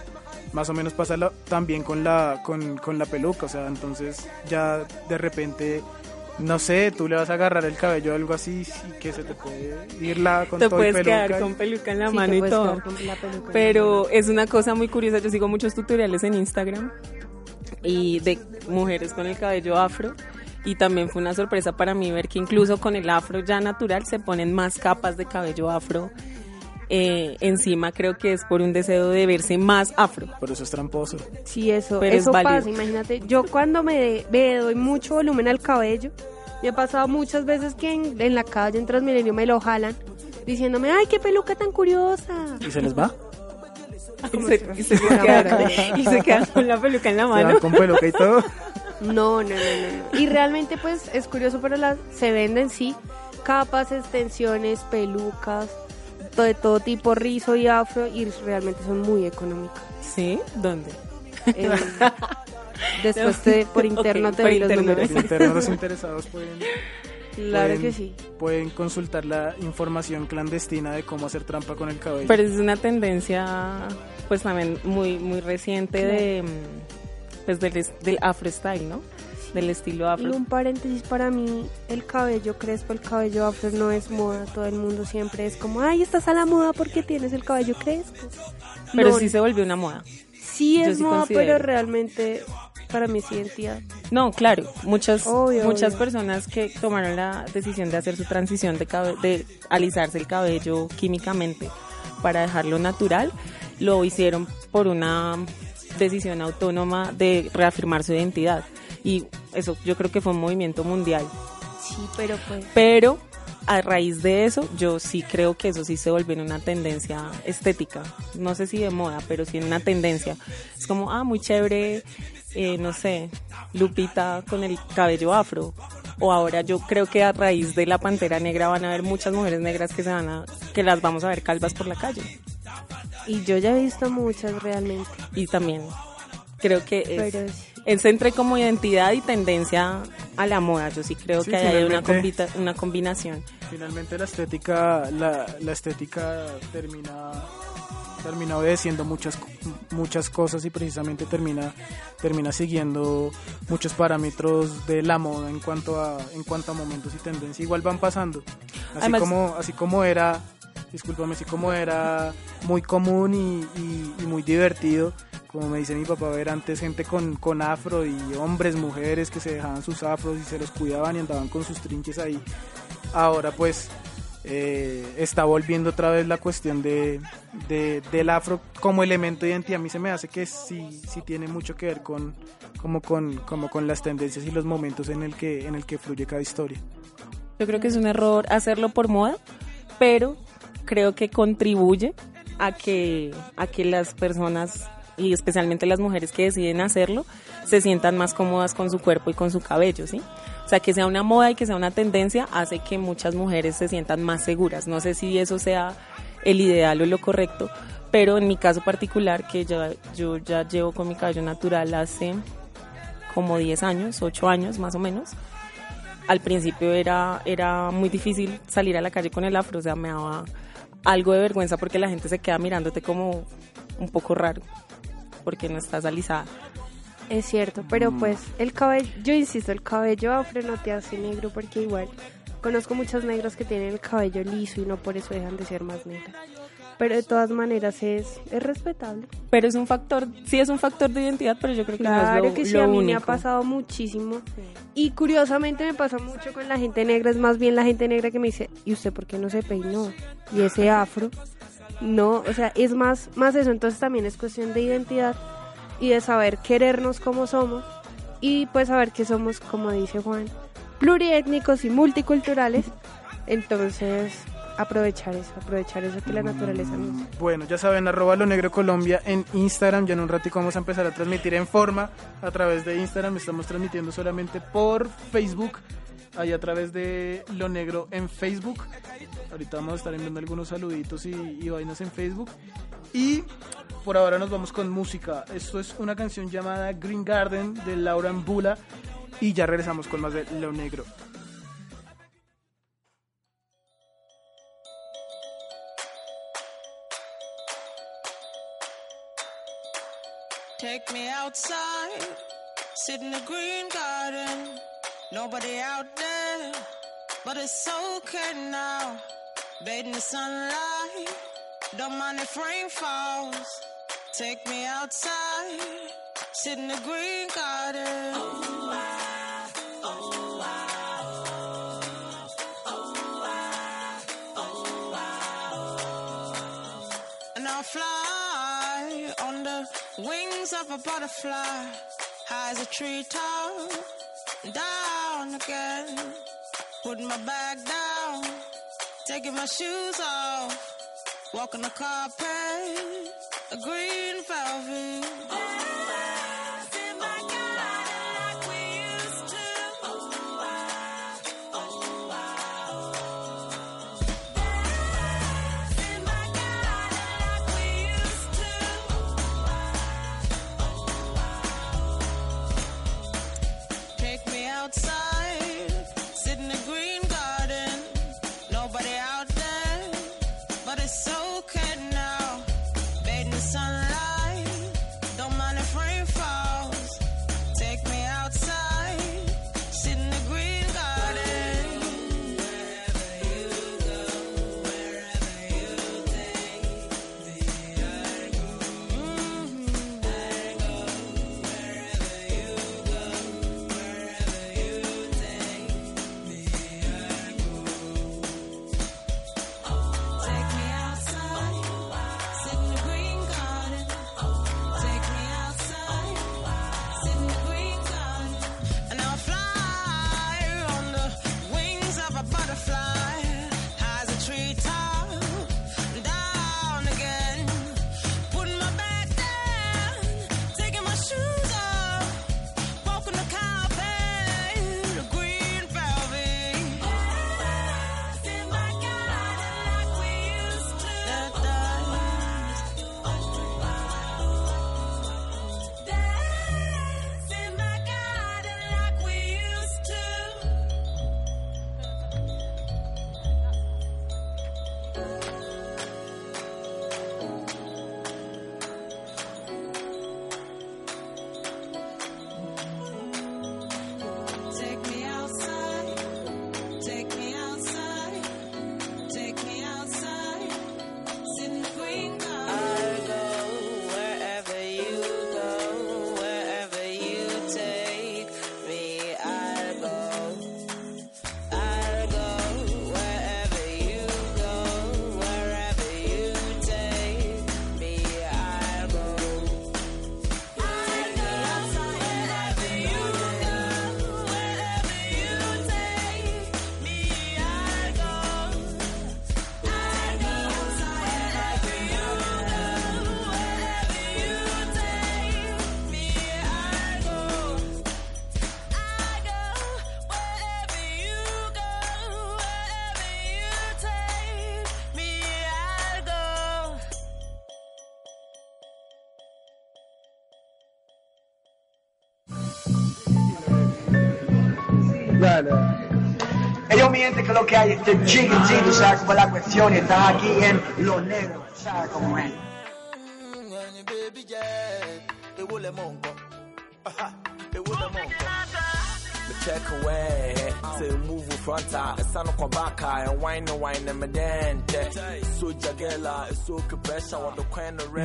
Speaker 2: Más o menos pasa también con la, con, con la peluca, o sea, entonces ya de repente, no sé, tú le vas a agarrar el cabello o algo así y que se te puede ir la con
Speaker 14: Te
Speaker 2: todo
Speaker 14: puedes quedar con peluca en la
Speaker 15: Sí,
Speaker 14: mano y todo. Pero es una cosa muy curiosa. Yo sigo muchos tutoriales en Instagram y de mujeres con el cabello afro. Y también fue una sorpresa para mí ver que incluso con el afro ya natural se ponen más capas de cabello afro eh, encima. Creo que es por un deseo de verse más afro.
Speaker 2: Por eso es tramposo.
Speaker 15: Sí, eso,
Speaker 14: Pero es
Speaker 15: eso
Speaker 14: válido.
Speaker 15: pasa, imagínate, yo cuando me, me doy mucho volumen al cabello, me ha pasado muchas veces que en, en la calle en Transmilenio me lo jalan diciéndome, ay, qué peluca tan curiosa.
Speaker 2: ¿Y se les va?
Speaker 14: Y se, y se quedan, y se quedan con la peluca en la
Speaker 2: Se
Speaker 14: mano.
Speaker 2: con peluca y todo.
Speaker 15: No, no, no, no, no. Y realmente pues es curioso, pero las, se venden sí capas, extensiones, pelucas, de todo tipo, rizo y afro, y realmente son muy económicas.
Speaker 14: ¿Sí? ¿Dónde?
Speaker 15: En, Después te- por interno te
Speaker 14: por
Speaker 15: doy los números.
Speaker 2: Por interno, los interesados pueden,
Speaker 15: Claro
Speaker 2: pueden-
Speaker 15: que sí.
Speaker 2: pueden consultar la información clandestina de cómo hacer trampa con el cabello.
Speaker 14: Pero es una tendencia, pues también muy muy reciente de, mm, pues del, del afro style, ¿no? Del estilo
Speaker 15: Y
Speaker 14: afro.
Speaker 15: un paréntesis para mí, el cabello crespo, el cabello afro no es moda. Todo el mundo siempre es como, ay, estás a la moda porque tienes el cabello crespo.
Speaker 14: Pero
Speaker 15: No,
Speaker 14: sí se volvió una moda.
Speaker 15: sí es
Speaker 14: sí
Speaker 15: moda,
Speaker 14: considero.
Speaker 15: pero realmente para es identidad.
Speaker 14: No, claro, muchas
Speaker 15: Obvio,
Speaker 14: muchas
Speaker 15: obvio.
Speaker 14: personas que tomaron la decisión de hacer su transición de de alisarse el cabello químicamente para dejarlo natural, lo hicieron por una decisión autónoma de reafirmar su identidad y eso yo creo que fue un movimiento mundial.
Speaker 15: Sí, pero pues...
Speaker 14: Pero a raíz de eso, yo sí creo que eso sí se volvió en una tendencia estética. No sé si de moda, pero sí en una tendencia. Es como, ah, muy chévere, eh, no sé, Lupita con el cabello afro. O ahora yo creo que a raíz de la pantera negra van a haber muchas mujeres negras que se van a, que las vamos a ver calvas por la calle.
Speaker 15: Y yo ya he visto muchas realmente.
Speaker 14: Y también creo que es,
Speaker 15: Pero.
Speaker 14: Es entre como identidad y tendencia a la moda. Yo sí creo
Speaker 2: Sí,
Speaker 14: que hay una, una combinación.
Speaker 2: Finalmente la estética, la, la estética termina, termina obedeciendo muchas, muchas cosas y precisamente termina, termina siguiendo muchos parámetros de la moda en cuanto a, en cuanto a momentos y tendencias. Igual van pasando. Así
Speaker 14: Además-
Speaker 2: como, así como era, discúlpame, así como era muy común y, y- y muy divertido. Como me dice mi papá, ver antes gente con, con afro y hombres, mujeres que se dejaban sus afros y se los cuidaban y andaban con sus trinches ahí ahora pues eh, está volviendo otra vez la cuestión de, de- del afro como elemento de identidad. A mí se me hace que sí, sí tiene mucho que ver con, como con, como con las tendencias y los momentos en el que, en el que fluye cada historia.
Speaker 14: Yo creo que es un error hacerlo por moda, pero creo que contribuye a que, a que las personas y especialmente las mujeres que deciden hacerlo se sientan más cómodas con su cuerpo y con su cabello, ¿sí? O sea, que sea una moda y que sea una tendencia hace que muchas mujeres se sientan más seguras. No sé si eso sea el ideal o lo correcto, pero en mi caso particular, que yo, yo ya llevo con mi cabello natural hace como 10 años, 8 años más o menos, al principio era, era muy difícil salir a la calle con el afro, o sea, me daba algo de vergüenza porque la gente se queda mirándote como un poco raro, porque no estás alisada.
Speaker 15: Es cierto, pero pues el cabello, yo insisto, el cabello afro no te hace negro porque igual conozco muchos negros que tienen el cabello liso y no por eso dejan de ser más negros. Pero de todas maneras es, es respetable.
Speaker 14: Pero es un factor, sí es un factor de identidad, pero yo creo que
Speaker 15: Claro
Speaker 14: no es lo,
Speaker 15: que sí,
Speaker 14: lo
Speaker 15: a mí me ha pasado muchísimo. Y curiosamente me pasa mucho con la gente negra, es más bien la gente negra que me dice, ¿y usted por qué no se peinó? Y ese afro, no, o sea, es más, más eso, entonces también es cuestión de identidad y de saber querernos como somos y pues saber que somos, como dice Juan, pluriétnicos y multiculturales. Entonces, aprovechar eso, aprovechar eso que la naturaleza nos
Speaker 2: Bueno, ya saben, arroba lo negro Colombia en Instagram. Ya en un ratico vamos a empezar a transmitir en forma a través de Instagram. Estamos transmitiendo solamente por Facebook. Ahí a través de lo negro en Facebook. Ahorita vamos a estar enviando algunos saluditos y, y vainas en Facebook. Y por ahora nos vamos con música. Esto es una canción llamada Green Garden de Laura Mbula. Y ya regresamos con más de lo negro.
Speaker 18: Take me outside, sit in the green garden. Nobody out there, but it's okay now. Bathe in the sunlight, don't mind if rain falls. Take me outside, sit in the green garden. Oh, I, oh, I'll fly on the wings of a butterfly, high as a treetop, down again. Put my bag down, taking my shoes off, walking the carpet, a green velvet.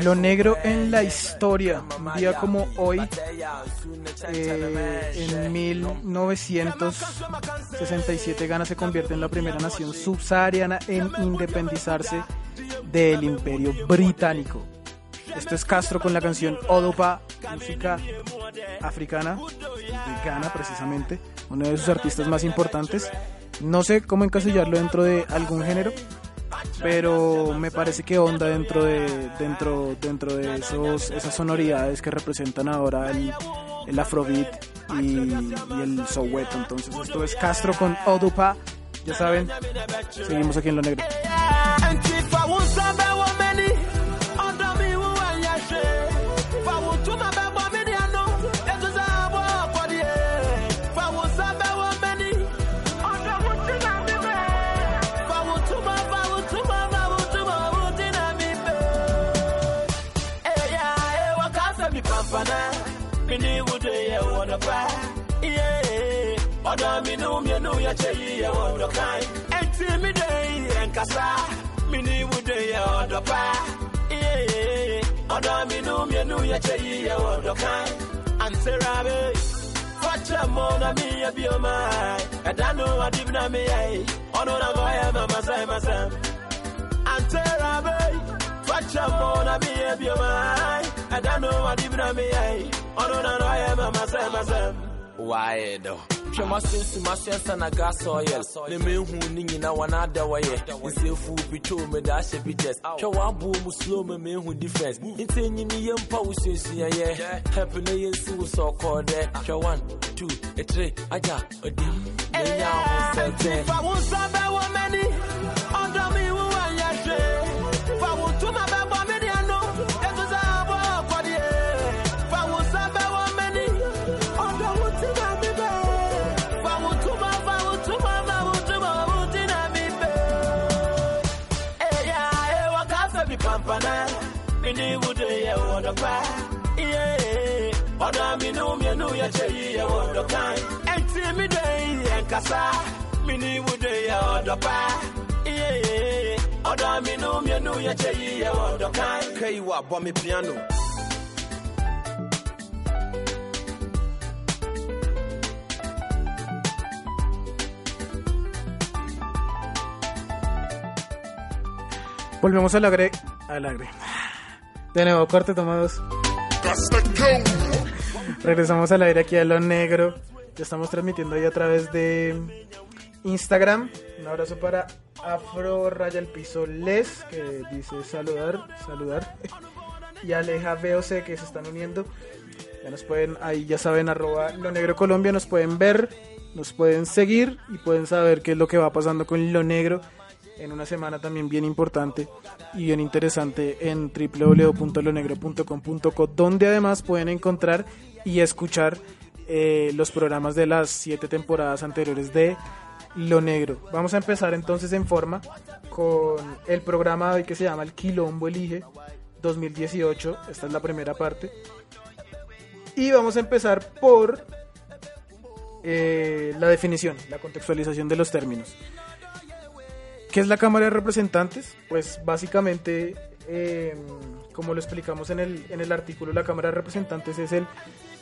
Speaker 1: Lo Negro,
Speaker 2: en la historia. Un día como hoy, eh, en 1967, Ghana se convierte en la primera nación subsahariana en independizarse del imperio británico. Esto es Castro con la canción Odopa, música africana de Ghana precisamente, uno de sus artistas más importantes. No sé cómo encasillarlo dentro de algún género, pero me parece que onda dentro de dentro dentro de esos esas sonoridades que representan ahora el, el afrobeat y, el soweto. Entonces esto es Castro con Odupa. Ya saben, seguimos aquí en lo negro.
Speaker 12: Oda minu mienu ya cheli ya odokai Enti mi dey enkasa Mini wude ya odopa Oda minu mienu ya cheli ya odokai Anserabe Facha mona mi ya biomai Edanu adivna mi yai Ono na goya mama sai masam Anserabe Facha mi ya biomai Edanu adivna mi yai Ono na goya mama sai wide. Pema sinsu masiansa na gas oil. Ne mehu ni nyina wana ada. Nsefu bi cho me da she bi mu slow me mehu difference. Nti nyi mi yem wo sinsu ya ye. Help wo so call there. Twa 1 2 3 aja odi. Enya wo sente. Iye mi mienu yɛ ɛnti mi de yɛ nkasa yɛ iye mi mienu yɛ bɔ mi piano.
Speaker 2: Volvemos al agre. Al agre. De nuevo, corte tomados. Regresamos al aire aquí a lo negro. Ya estamos transmitiendo ahí a través de Instagram. Un abrazo para Afro Raya el Piso Les, que dice saludar, saludar. Y Aleja VOC que se están uniendo. Ya nos pueden, ahí ya saben, arroba lo negro Colombia, nos pueden ver, nos pueden seguir y pueden saber qué es lo que va pasando con lo negro en una semana también bien importante y bien interesante en www.lonegro.com.co donde además pueden encontrar y escuchar eh, los programas de las siete temporadas anteriores de Lo Negro. Vamos a empezar entonces en forma con el programa de hoy que se llama El Quilombo Elige 2018. Esta es la primera parte. Y vamos a empezar por eh, la definición, la contextualización de los términos. ¿Qué es la Cámara de Representantes? Pues básicamente, eh, como lo explicamos en el, en el artículo, la Cámara de Representantes es el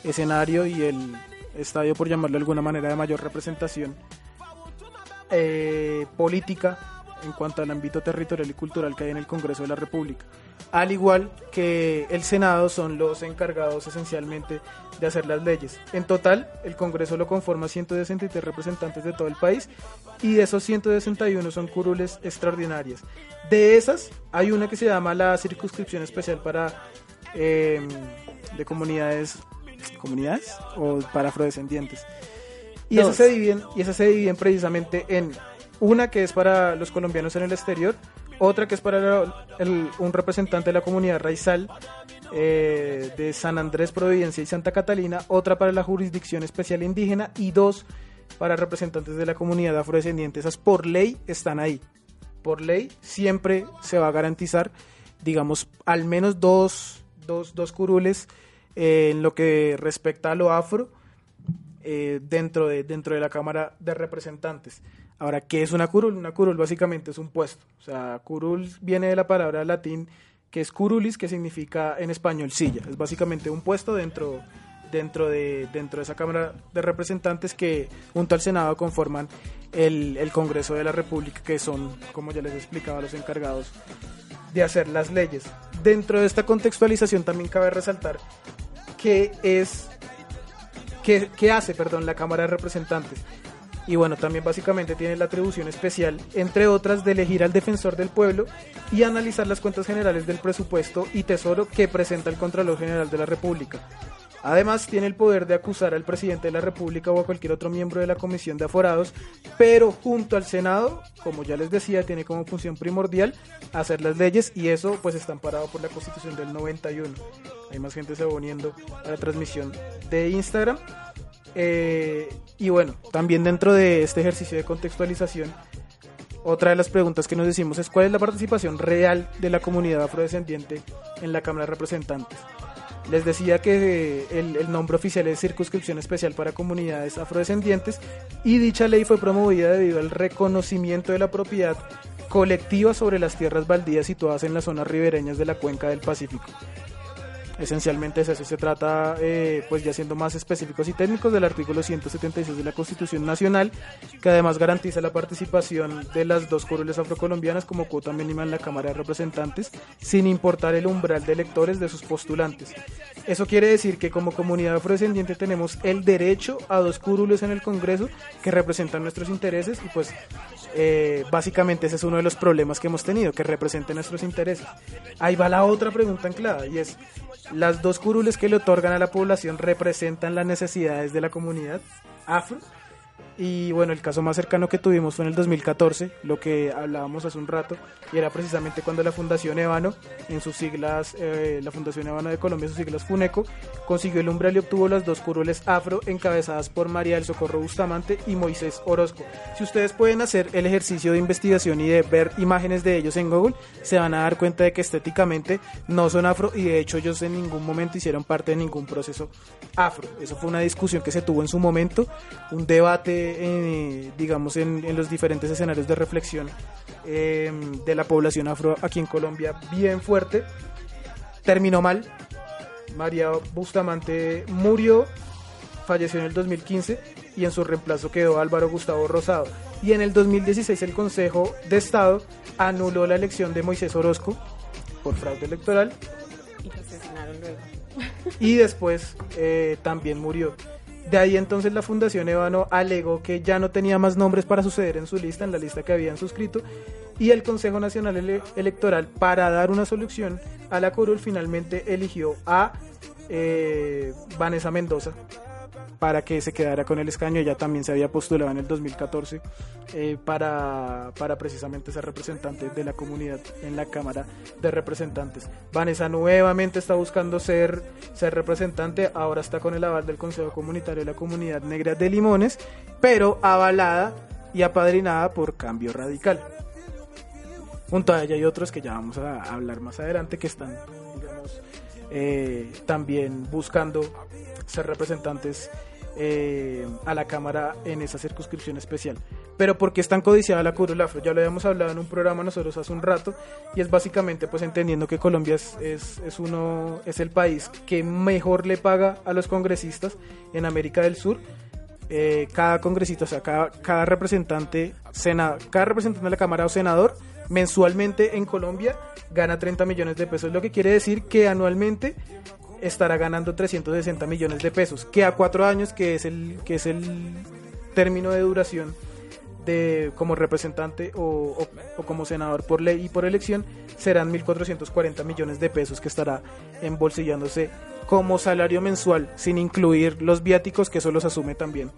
Speaker 2: escenario y el estadio, por llamarlo de alguna manera, de mayor representación eh, política en cuanto al ámbito territorial y cultural que hay en el Congreso de la República. Al igual que el Senado son los encargados esencialmente de hacer las leyes. En total, el Congreso lo conforma 163 representantes de todo el país y de esos 161 son curules extraordinarias. De esas, hay una que se llama la circunscripción especial para eh, de comunidades comunidades o para afrodescendientes. Y esas, se dividen, y esas se dividen precisamente en una que es para los colombianos en el exterior, otra que es para un representante de la comunidad raizal eh, de San Andrés, Providencia y Santa Catalina, otra para la jurisdicción especial indígena y dos para representantes de la comunidad afrodescendiente. Esas por ley están ahí. Por ley siempre se va a garantizar, digamos, al menos dos, dos, dos curules eh, en lo que respecta a lo afro eh, dentro, de, dentro de la Cámara de Representantes. Ahora, ¿qué es una curul? Una curul básicamente es un puesto. O sea, curul viene de la palabra latín que es curulis, que significa en español silla. Es básicamente un puesto dentro, dentro, de, dentro de esa Cámara de Representantes que junto al Senado conforman el, el Congreso de la República, que son, como ya les explicaba, los encargados de hacer las leyes. Dentro de esta contextualización también cabe resaltar que es hace, perdón, la Cámara de Representantes. Y bueno, también básicamente tiene la atribución especial, entre otras, de elegir al defensor del pueblo y analizar las cuentas generales del presupuesto y tesoro que presenta el Contralor General de la República. Además, tiene el poder de acusar al presidente de la República o a cualquier otro miembro de la Comisión de Aforados, pero junto al Senado, como ya les decía, tiene como función primordial hacer las leyes y eso pues está amparado por la Constitución del 91. Hay más gente se va uniendo a la transmisión de Instagram. Eh, y bueno, también dentro de este ejercicio de contextualización, otra de las preguntas que nos decimos es cuál es la participación real de la comunidad afrodescendiente en la Cámara de Representantes. Les decía que eh, el, el, nombre oficial es Circunscripción Especial para Comunidades Afrodescendientes y dicha ley fue promovida debido al reconocimiento de la propiedad colectiva sobre las tierras baldías situadas en las zonas ribereñas de la cuenca del Pacífico. Esencialmente es eso, se trata, eh, pues ya siendo más específicos y técnicos, del artículo 176 de la Constitución Nacional, que además garantiza la participación de las dos curules afrocolombianas como cuota mínima en la Cámara de Representantes, sin importar el umbral de electores de sus postulantes. Eso quiere decir que como comunidad afrodescendiente tenemos el derecho a dos curules en el Congreso que representan nuestros intereses y pues eh, básicamente ese es uno de los problemas que hemos tenido, que representen nuestros intereses. Ahí va la otra pregunta anclada y es, ¿las dos curules que le otorgan a la población representan las necesidades de la comunidad afro? Y bueno, el caso más cercano que tuvimos fue en el 2014, lo que hablábamos hace un rato, y era precisamente cuando la Fundación Evano, en sus siglas, eh, la Fundación Evano de Colombia, sus siglas FUNECO, consiguió el umbral y obtuvo las dos curules afro encabezadas por María del Socorro Bustamante y Moisés Orozco. Si ustedes pueden hacer el ejercicio de investigación y de ver imágenes de ellos en Google, se van a dar cuenta de que estéticamente no son afro y de hecho ellos en ningún momento hicieron parte de ningún proceso afro. Eso fue una discusión que se tuvo en su momento, un debate eh, digamos, en, en, los diferentes escenarios de reflexión eh, de la población afro aquí en Colombia bien fuerte. Terminó mal. María Bustamante murió, falleció en el 2015 y en su reemplazo quedó Álvaro Gustavo Rosado. Y en el 2016 el Consejo de Estado anuló la elección de Moisés Orozco por fraude electoral.
Speaker 14: Luego.
Speaker 2: Y después eh, también murió. De ahí entonces la Fundación Evano alegó que ya no tenía más nombres para suceder en su lista, en la lista que habían suscrito, y el Consejo Nacional Ele Electoral, para dar una solución a la curul, finalmente eligió a eh, Vanessa Mendoza para que se quedara con el escaño. Ella también se había postulado en el 2014 eh, para, para precisamente ser representante de la comunidad en la Cámara de Representantes. Vanessa nuevamente está buscando ser, ser representante, ahora está con el aval del Consejo Comunitario de la Comunidad Negra de Limones, pero avalada y apadrinada por Cambio Radical. Junto a ella hay otros que ya vamos a hablar más adelante que están, eh, también buscando ser representantes eh, a la Cámara en esa circunscripción especial. Pero porque es tan codiciada la curul afro, ya lo habíamos hablado en un programa nosotros hace un rato, y es básicamente pues entendiendo que Colombia es, es, es, uno, es el país que mejor le paga a los congresistas en América del Sur. Eh, cada congresista, o sea, cada, cada representante, sena, cada representante de la Cámara o senador mensualmente en Colombia gana 30 millones de pesos, lo que quiere decir que anualmente estará ganando 360 millones de pesos, que a cuatro años, que es el, que es el término de duración de como representante o, o, o como senador por ley y por elección, serán 1.440 millones de pesos que estará embolsillándose como salario mensual, sin incluir los viáticos que eso los asume también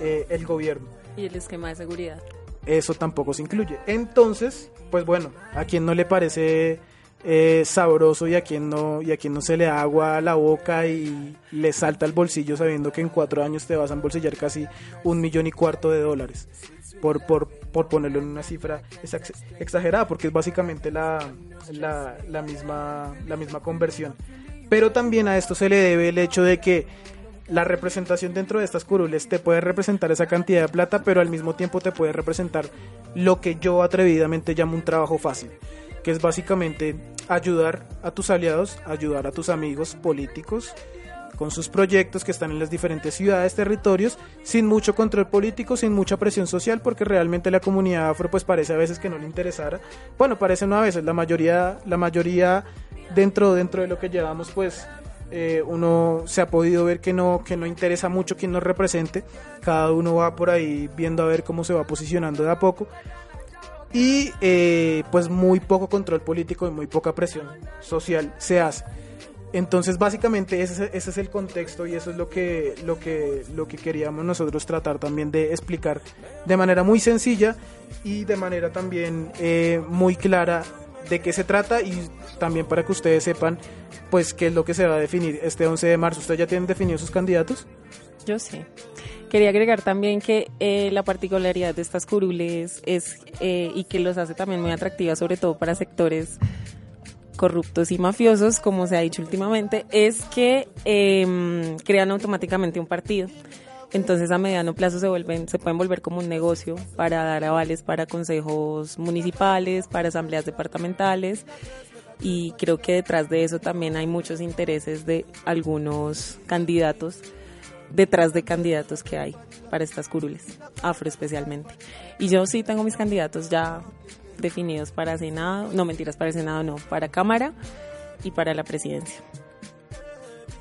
Speaker 2: eh, el gobierno.
Speaker 14: Y el esquema de seguridad.
Speaker 2: Eso tampoco se incluye. Entonces, pues bueno, a quien no le parece eh, sabroso y a quien no y a quien no se le agua la boca y le salta el bolsillo sabiendo que en cuatro años te vas a embolsillar casi un millón y cuarto de dólares. Por, por, por ponerlo en una cifra exa- exagerada porque es básicamente la, la, la misma la misma conversión. Pero también a esto se le debe el hecho de que la representación dentro de estas curules te puede representar esa cantidad de plata, pero al mismo tiempo te puede representar lo que yo atrevidamente llamo un trabajo fácil, que es básicamente ayudar a tus aliados, ayudar a tus amigos políticos con sus proyectos que están en las diferentes ciudades, territorios, sin mucho control político, sin mucha presión social, porque realmente la comunidad afro pues parece a veces que no le interesara. Bueno, parece no a veces, la mayoría, la mayoría dentro, dentro de lo que llevamos pues eh, uno se ha podido ver que no, que no interesa mucho quien nos represente, cada uno va por ahí viendo a ver cómo se va posicionando de a poco y eh, pues muy poco control político y muy poca presión social se hace. Entonces básicamente ese, ese es el contexto y eso es lo que, lo, que, lo que queríamos nosotros tratar también de explicar de manera muy sencilla y de manera también eh, muy clara de qué se trata y también para que ustedes sepan pues qué es lo que se va a definir este 11 de marzo. ¿Ustedes ya tienen definidos sus candidatos?
Speaker 14: Yo sí. Quería agregar también que eh, la particularidad de estas curules es, eh, y que los hace también muy atractivas, sobre todo para sectores corruptos y mafiosos, como se ha dicho últimamente, es que eh, crean automáticamente un partido. Entonces a mediano plazo se vuelven, se pueden volver como un negocio para dar avales para consejos municipales, para asambleas departamentales y creo que detrás de eso también hay muchos intereses de algunos candidatos, detrás de candidatos que hay para estas curules, afro especialmente. Y yo sí tengo mis candidatos ya definidos para Senado, no mentiras, para el Senado no, para Cámara y para la presidencia.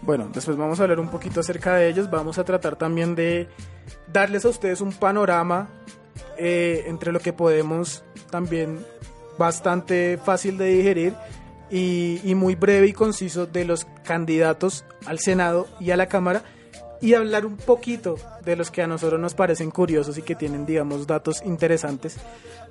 Speaker 2: Bueno, después vamos a hablar un poquito acerca de ellos. Vamos a tratar también de darles a ustedes un panorama eh, entre lo que podemos también bastante fácil de digerir y, y muy breve y conciso de los candidatos al Senado y a la Cámara y hablar un poquito de los que a nosotros nos parecen curiosos y que tienen, digamos, datos interesantes.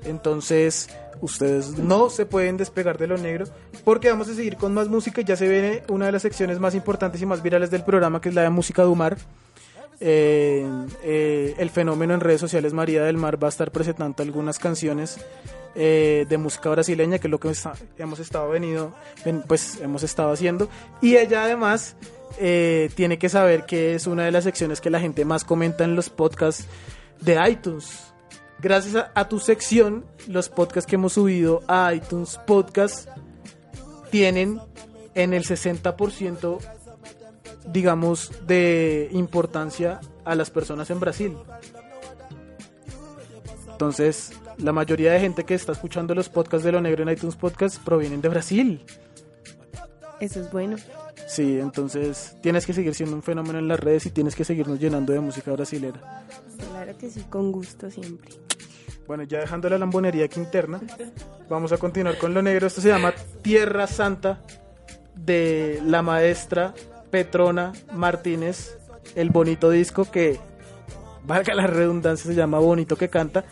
Speaker 2: Entonces, ustedes no se pueden despegar de lo negro porque vamos a seguir con más música. Ya se viene una de las secciones más importantes y más virales del programa, que es la de música de Mar. Eh, eh, el fenómeno en redes sociales María del Mar va a estar presentando algunas canciones eh, de música brasileña, que es lo que hemos estado venido, ven- pues hemos estado haciendo. Y ella además eh, tiene que saber que es una de las secciones que la gente más comenta en los podcasts de iTunes. Gracias a, tu sección, los podcasts que hemos subido a iTunes Podcast tienen en el 60% digamos, de importancia a las personas en Brasil. Entonces, la mayoría de gente que está escuchando los podcasts de Lo Negro en iTunes Podcast provienen de Brasil.
Speaker 15: Eso es bueno.
Speaker 2: Sí, entonces tienes que seguir siendo un fenómeno en las redes y tienes que seguirnos llenando de música brasilera.
Speaker 15: Claro que sí, con gusto siempre.
Speaker 2: Bueno, ya dejando la lambonería aquí interna, vamos a continuar con lo negro. Esto se llama Tierra Santa de la maestra Petrona Martínez, el bonito disco que, valga la redundancia, se llama Bonito que canta,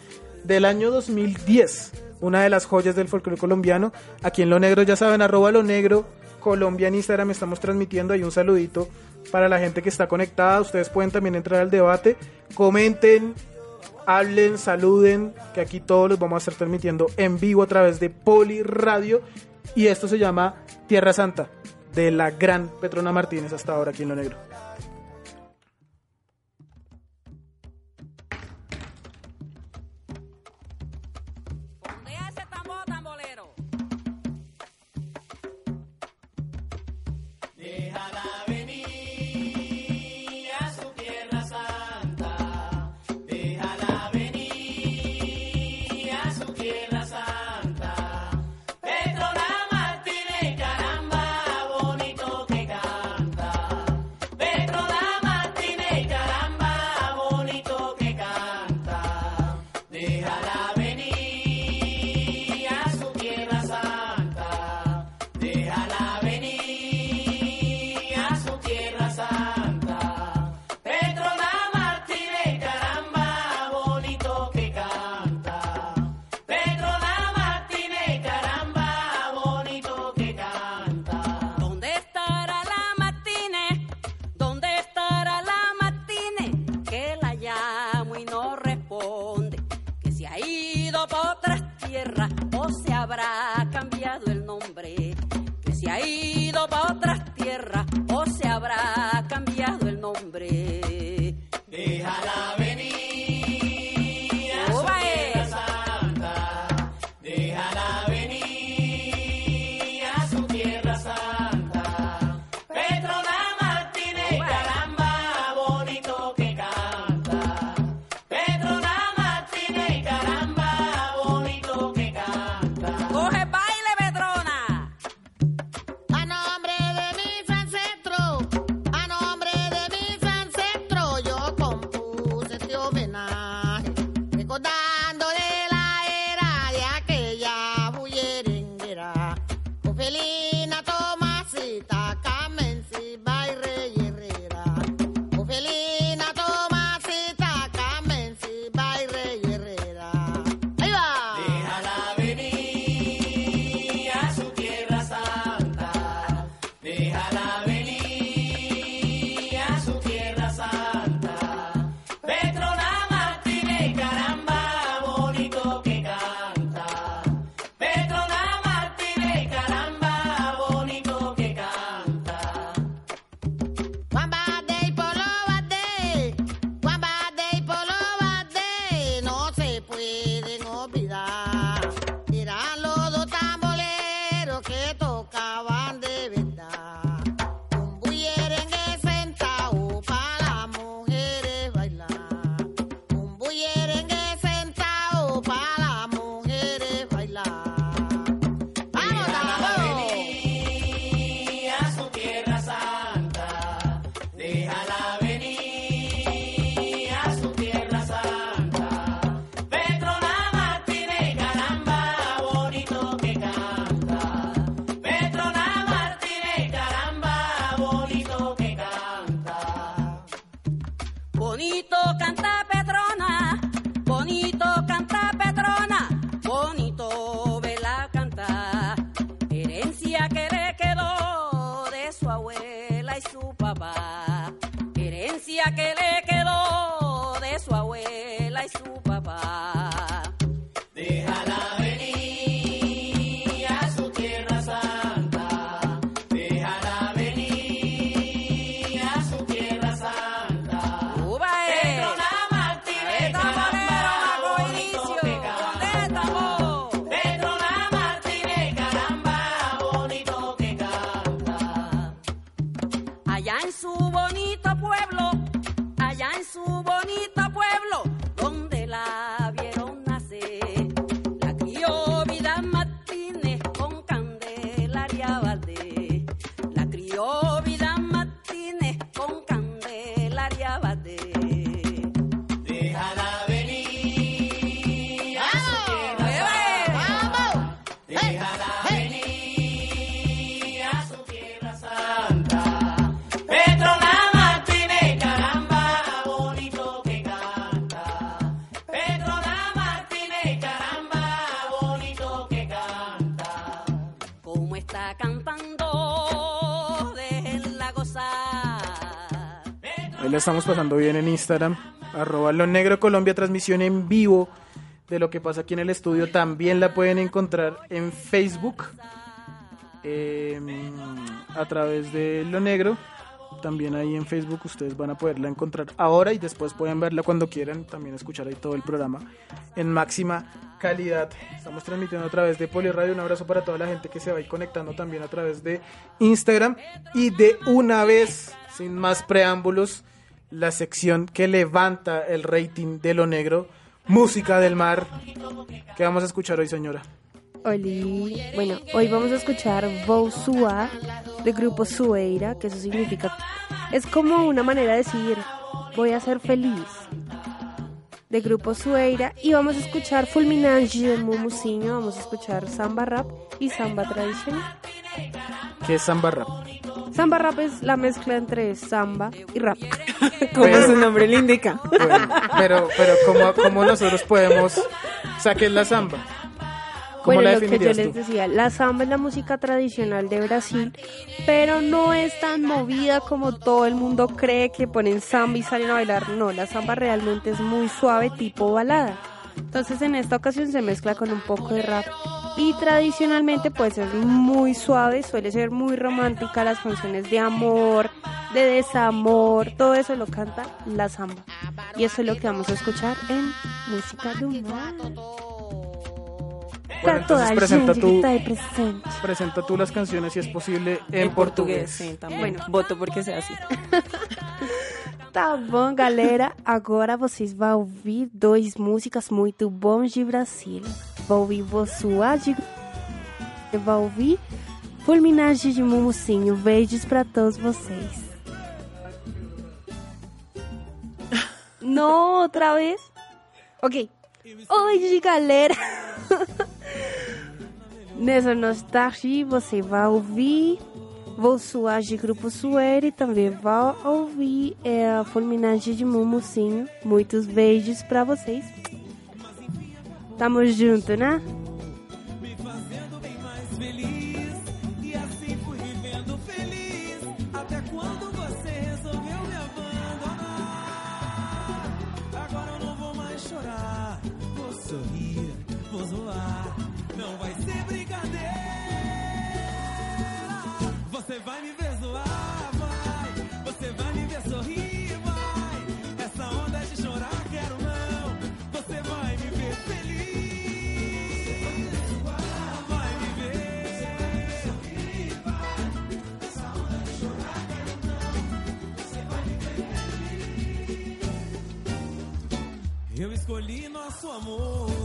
Speaker 2: del año 2010. Una de las joyas del folclore colombiano. Aquí en Lo Negro, ya saben, arroba Lo Negro, Colombia en Instagram estamos transmitiendo. Hay un saludito para la gente que está conectada. Ustedes pueden también entrar al debate. Comenten, hablen, saluden, que aquí todos los vamos a estar transmitiendo en vivo a través de Poli Radio. Y esto se llama Tierra Santa, de la gran Petrona Martínez hasta ahora aquí en Lo Negro. Estamos pasando bien en Instagram. Arroba Lo Negro Colombia, transmisión en vivo de lo que pasa aquí en el estudio. También la pueden encontrar en Facebook eh, a través de Lo Negro. También ahí en Facebook ustedes van a poderla encontrar ahora y después pueden verla cuando quieran. También escuchar ahí todo el programa en máxima calidad. Estamos transmitiendo a través de Poliradio. Un abrazo para toda la gente que se va a ir conectando también a través de Instagram. Y de una vez, sin más preámbulos, la sección que levanta el rating de lo negro, música del mar. ¿Qué vamos a escuchar hoy, señora?
Speaker 15: Oli. Bueno, hoy vamos a escuchar Bousua del grupo Sueira, que eso significa. Es como una manera de decir, voy a ser feliz. De grupo Sueira. Y vamos a escuchar Fulminante de Mumusinho, vamos a escuchar samba rap y samba tradicional.
Speaker 2: ¿Qué es samba rap?
Speaker 15: Samba rap es la mezcla entre samba y rap.
Speaker 14: Como
Speaker 2: Pero-
Speaker 14: su nombre le indica.
Speaker 2: Bueno, pero, pero ¿cómo, cómo nosotros podemos sacar la samba? ¿Cómo
Speaker 15: Bueno,
Speaker 2: la
Speaker 15: lo que yo
Speaker 2: definirías
Speaker 15: les
Speaker 2: tú?
Speaker 15: decía, la samba es la música tradicional de Brasil, pero no es tan movida como todo el mundo cree que ponen samba y salen a bailar. No, la samba realmente es muy suave, tipo balada. Entonces en esta ocasión se mezcla con un poco de rap Y tradicionalmente pues es muy suave, suele ser muy romántica las canciones de amor, de desamor, todo eso lo canta la samba. Y eso es lo que vamos a escuchar en Música de Humor.
Speaker 2: Bueno, entonces presenta tú,
Speaker 15: Está ahí presente.
Speaker 2: presenta tú las canciones si es posible en, portugués.
Speaker 14: sí, también.
Speaker 15: Bueno.
Speaker 14: voto porque sea así.
Speaker 15: Tá bom, galera. Agora vocês vão ouvir duas músicas muito bons de Brasil. Vão ouvir Boçuá de... Vão ouvir Fulminagem de Mumucinho. Beijos pra todos vocês. Não, outra vez? Ok. Hoje, galera. Nessa nostalgia, você vai ouvir Vou suar de Grupo Suere e também vai ouvir é, a Fulminagem de Mumucinho. Muitos beijos pra vocês. Tamo junto, né?
Speaker 19: Não vai ser brincadeira. Você vai me ver zoar, vai. Você vai me ver sorrir, vai. Essa onda de chorar, quero não. Você vai me ver feliz. Vai me ver. Essa onda de chorar, quero não. Você vai me ver Eu escolhi nosso amor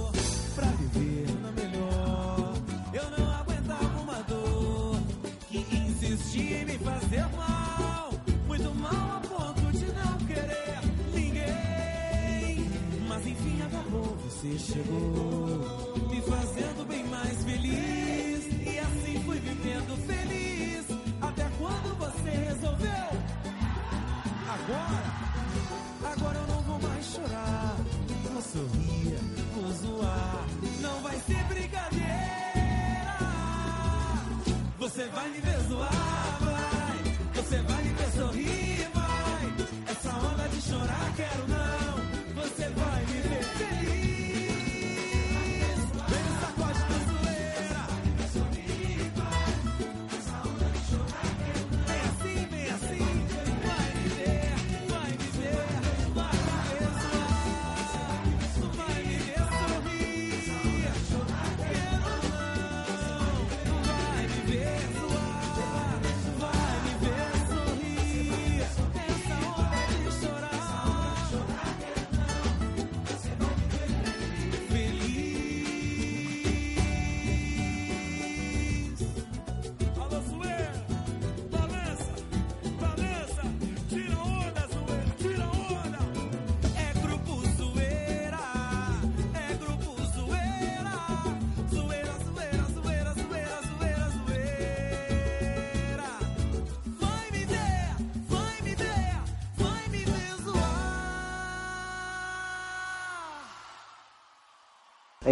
Speaker 19: você chegou, me fazendo bem mais feliz. E assim fui vivendo feliz. Até quando você resolveu? Agora, agora eu não vou mais chorar. Vou sorrir, vou zoar. Não vai ser brincadeira. Você vai me ver zoar,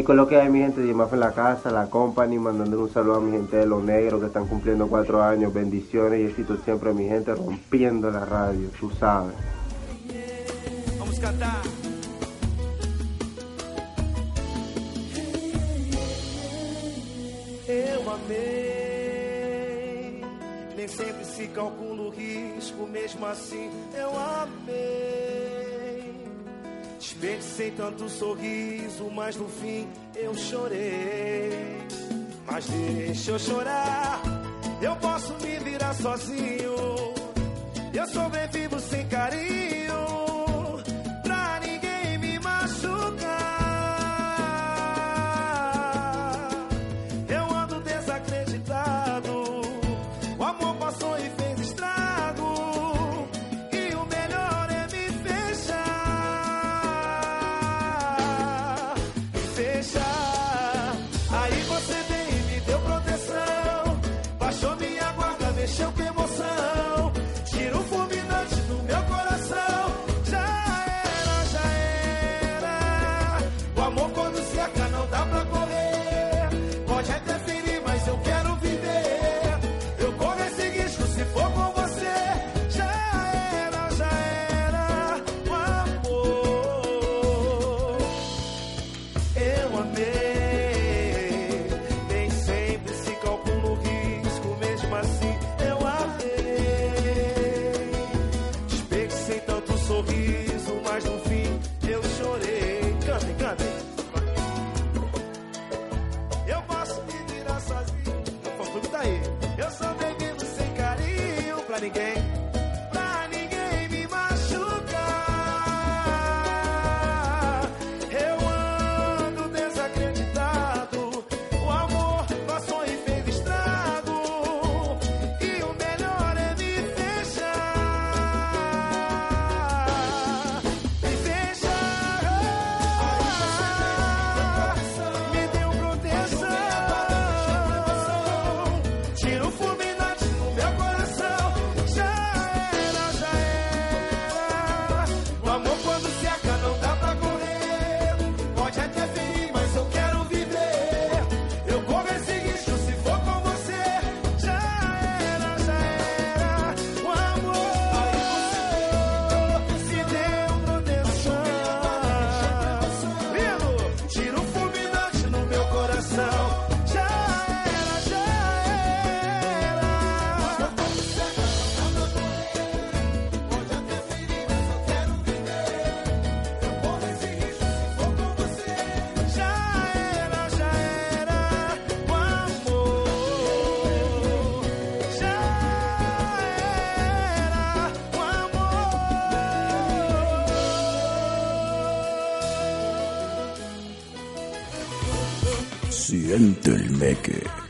Speaker 20: Con que hay mi gente de Yemaf en la casa, la company, mandando un saludo a mi gente de Los Negros que están cumpliendo cuatro años, bendiciones y éxito siempre a mi gente rompiendo la radio, tú sabes.
Speaker 19: Vamos cantar. Eu amei, nem sempre se calcula o risco, mesmo assim eu amei. Desperdicei tanto sorriso, mas no fim eu chorei. Mas deixa eu chorar, eu posso me virar sozinho. Eu sobrevivo sem carinho,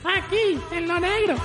Speaker 9: Aquí, en lo negro.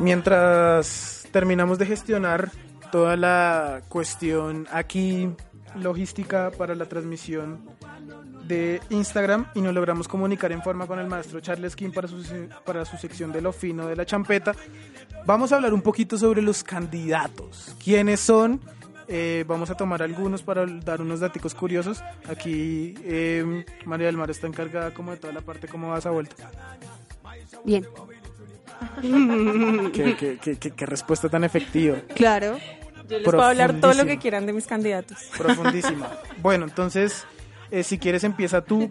Speaker 2: Mientras terminamos de gestionar toda la cuestión aquí logística para la transmisión de Instagram y nos logramos comunicar en forma con el maestro Charles Kim para su, para su sección de lo fino de la champeta. Vamos a hablar un poquito sobre los candidatos, quiénes son. Eh, vamos a tomar algunos para dar unos datos curiosos. Aquí eh, María del Mar está encargada como de toda la parte cómo vas a vuelta.
Speaker 15: Bien,
Speaker 2: qué, respuesta tan efectiva.
Speaker 15: Claro.
Speaker 14: Yo les puedo hablar todo lo que quieran de mis candidatos.
Speaker 2: Profundísima. Bueno, entonces, eh, si quieres empieza tú.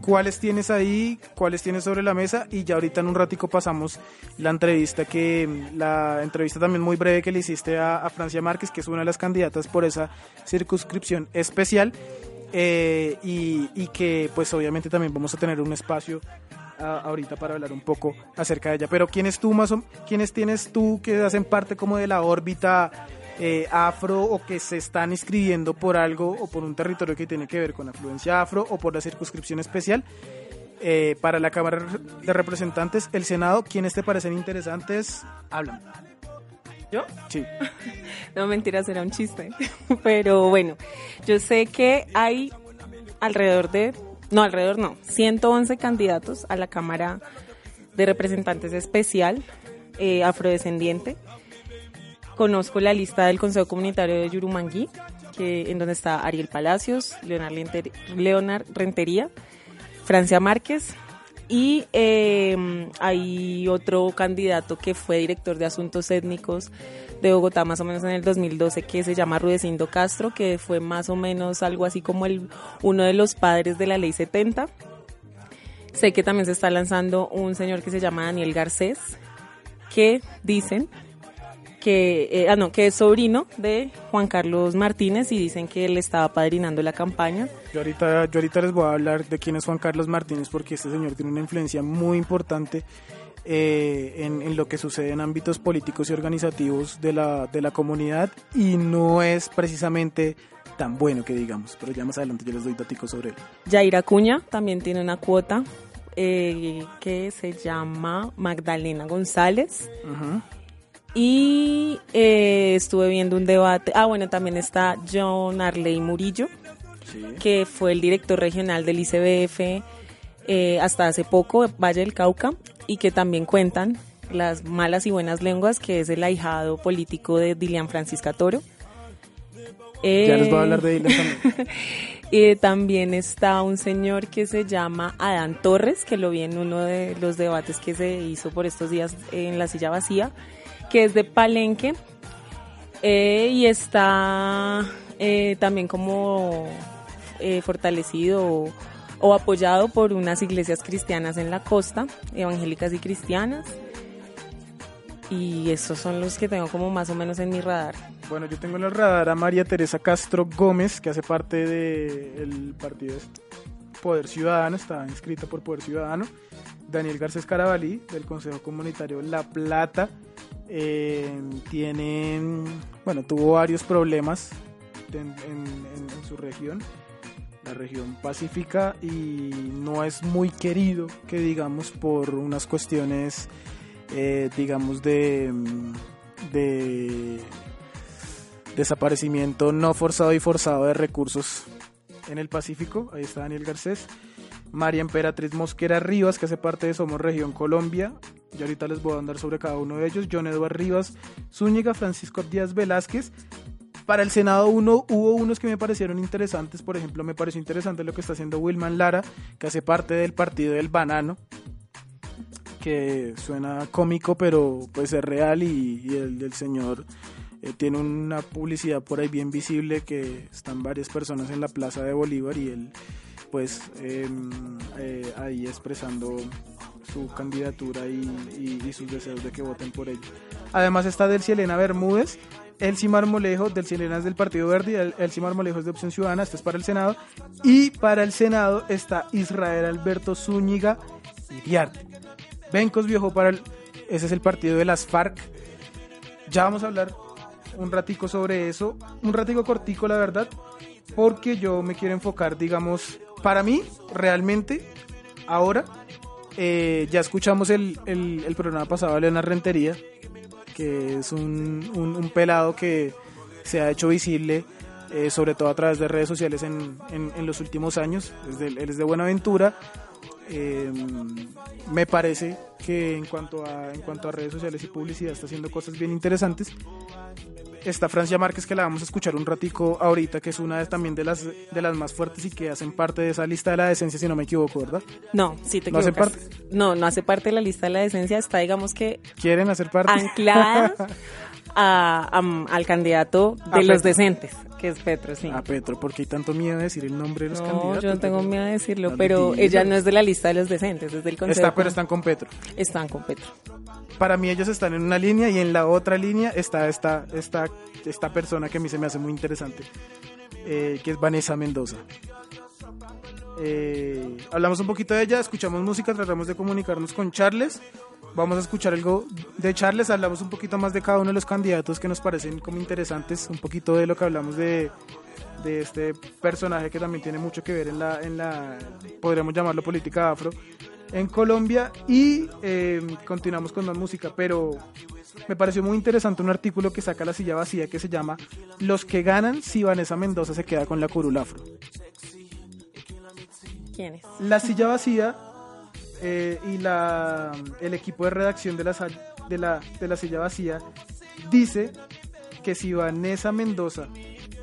Speaker 2: ¿Cuáles tienes ahí? ¿Cuáles tienes sobre la mesa? Y ya ahorita en un ratico pasamos la entrevista que la entrevista también muy breve que le hiciste a, a Francia Márquez, que es una de las candidatas por esa circunscripción especial. Eh, y, y, que pues obviamente también vamos a tener un espacio a- ahorita para hablar un poco acerca de ella. Pero ¿quiénes tú más o- quiénes tienes tú que hacen parte como de la órbita eh, afro o que se están inscribiendo por algo o por un territorio que tiene que ver con la afluencia afro o por la circunscripción especial? Eh, para la Cámara de Representantes, el Senado, ¿quiénes te parecen interesantes? Hablan.
Speaker 14: ¿Yo?
Speaker 2: Sí.
Speaker 14: No, mentira, será un chiste. Pero bueno, yo sé que hay alrededor de, no, alrededor no, 111 candidatos a la Cámara de Representantes Especial eh, Afrodescendiente. Conozco la lista del Consejo Comunitario de Yurumangui, que, en donde está Ariel Palacios, Leonard, Leonard Rentería, Francia Márquez, y eh, hay otro candidato que fue director de asuntos étnicos de Bogotá más o menos en el 2012 que se llama Rudecindo Castro, que fue más o menos algo así como el, uno de los padres de la ley 70. Sé que también se está lanzando un señor que se llama Daniel Garcés, que dicen que, eh, ah, no, que es sobrino de Juan Carlos Martínez y dicen que él estaba padrinando la campaña.
Speaker 2: Yo ahorita, yo ahorita les voy a hablar de quién es Juan Carlos Martínez porque este señor tiene una influencia muy importante eh, en, en lo que sucede en ámbitos políticos y organizativos de la, de la comunidad y no es precisamente tan bueno que digamos, pero ya más adelante yo les doy datos sobre él.
Speaker 14: Yair Acuña también tiene una cuota eh, que se llama Magdalena González. Y eh, estuve viendo un debate. Ah, bueno, también está John Arley Murillo, que fue el director regional del ICBF eh, hasta hace poco, Valle del Cauca, y que también cuentan las malas y buenas lenguas, que es el ahijado político de Dilian Francisca Toro.
Speaker 2: Ya les voy a
Speaker 14: Eh,
Speaker 2: hablar de Dylan también.
Speaker 14: y también está un señor que se llama Adán Torres, que lo vi en uno de los debates que se hizo por estos días en la silla vacía, que es de Palenque eh, y está eh, también como eh, fortalecido o, apoyado por unas iglesias cristianas en la costa, evangélicas y cristianas. Y esos son los que tengo como más o menos en mi radar.
Speaker 2: Bueno, yo tengo en el radar a María Teresa Castro Gómez, que hace parte del partido Poder Ciudadano, está inscrita por Poder Ciudadano. Daniel Garcés Carabalí, del Consejo Comunitario La Plata. Eh, bueno, tuvo varios problemas en, su región, la región pacífica, y no es muy querido, que digamos, por unas cuestiones, eh, digamos, de, de desaparecimiento no forzado y forzado de recursos en el Pacífico. Ahí está Daniel Garcés. María Emperatriz Mosquera Rivas, que hace parte de Somos Región Colombia. Y ahorita les voy a andar sobre cada uno de ellos. John Eduardo Rivas Zúñiga, Francisco Díaz Velázquez. Para el Senado uno, hubo unos que me parecieron interesantes. Por ejemplo, me pareció interesante lo que está haciendo Wilman Lara, que hace parte del Partido del Banano. Que suena cómico, pero pues es real. Y, el señor eh, tiene una publicidad por ahí bien visible que están varias personas en la Plaza de Bolívar y él pues eh, eh, ahí expresando su candidatura y, y- y sus deseos de que voten por ella. Además está Delcy Elena Bermúdez, Elsie Marmolejo, Delcy Elena es del Partido Verde Elsie Marmolejo es de Opción Ciudadana, este es para el Senado. Y para el Senado está Israel Alberto Zúñiga Iriarte. Bencos viajó para el, ese es el partido de las FARC. Ya vamos a hablar un ratico sobre eso, un ratico cortico la verdad, porque yo me quiero enfocar, digamos, para mí, realmente, ahora, eh, ya escuchamos el, el- el programa pasado de Leonard Rentería, que es un, un- pelado que se ha hecho visible, eh, sobre todo a través de redes sociales en, en- en los últimos años, es de- él es de Buenaventura, eh, me parece que en cuanto a en cuanto a redes sociales y publicidad está haciendo cosas bien interesantes está Francia Márquez que la vamos a escuchar un ratico ahorita que es una de, también de las de las más fuertes y que hacen parte de esa lista de la decencia si no me equivoco verdad
Speaker 14: No, sí te
Speaker 2: ¿No hace
Speaker 14: equivocas. No, no hace parte de la lista de la decencia, está digamos que
Speaker 2: quieren hacer parte
Speaker 14: anclada a- al candidato de los decentes. Que es Petro, sí.
Speaker 2: A Petro, porque hay tanto miedo de decir el nombre de los
Speaker 14: No,
Speaker 2: candidatos.
Speaker 14: yo no tengo miedo de decirlo, pero ella no es de la lista de los decentes, es del consejo.
Speaker 2: Está, pero están con Petro.
Speaker 14: Están con Petro.
Speaker 2: Para mí ellos están en una línea y en la otra línea está esta, esta, esta persona que a mí se me hace muy interesante, eh, que es Vanessa Mendoza. Eh, hablamos un poquito de ella, escuchamos música, tratamos de comunicarnos con Charles. Vamos a escuchar algo de Charles, hablamos un poquito más de cada uno de los candidatos que nos parecen como interesantes, un poquito de lo que hablamos de, este personaje que también tiene mucho que ver en la, en la podríamos llamarlo política afro en Colombia y eh, continuamos con más música, pero me pareció muy interesante un artículo que saca la silla vacía que se llama Los que ganan si Vanessa Mendoza se queda con la curul afro. La silla vacía eh, y el equipo de redacción de la, silla vacía dice que si Vanessa Mendoza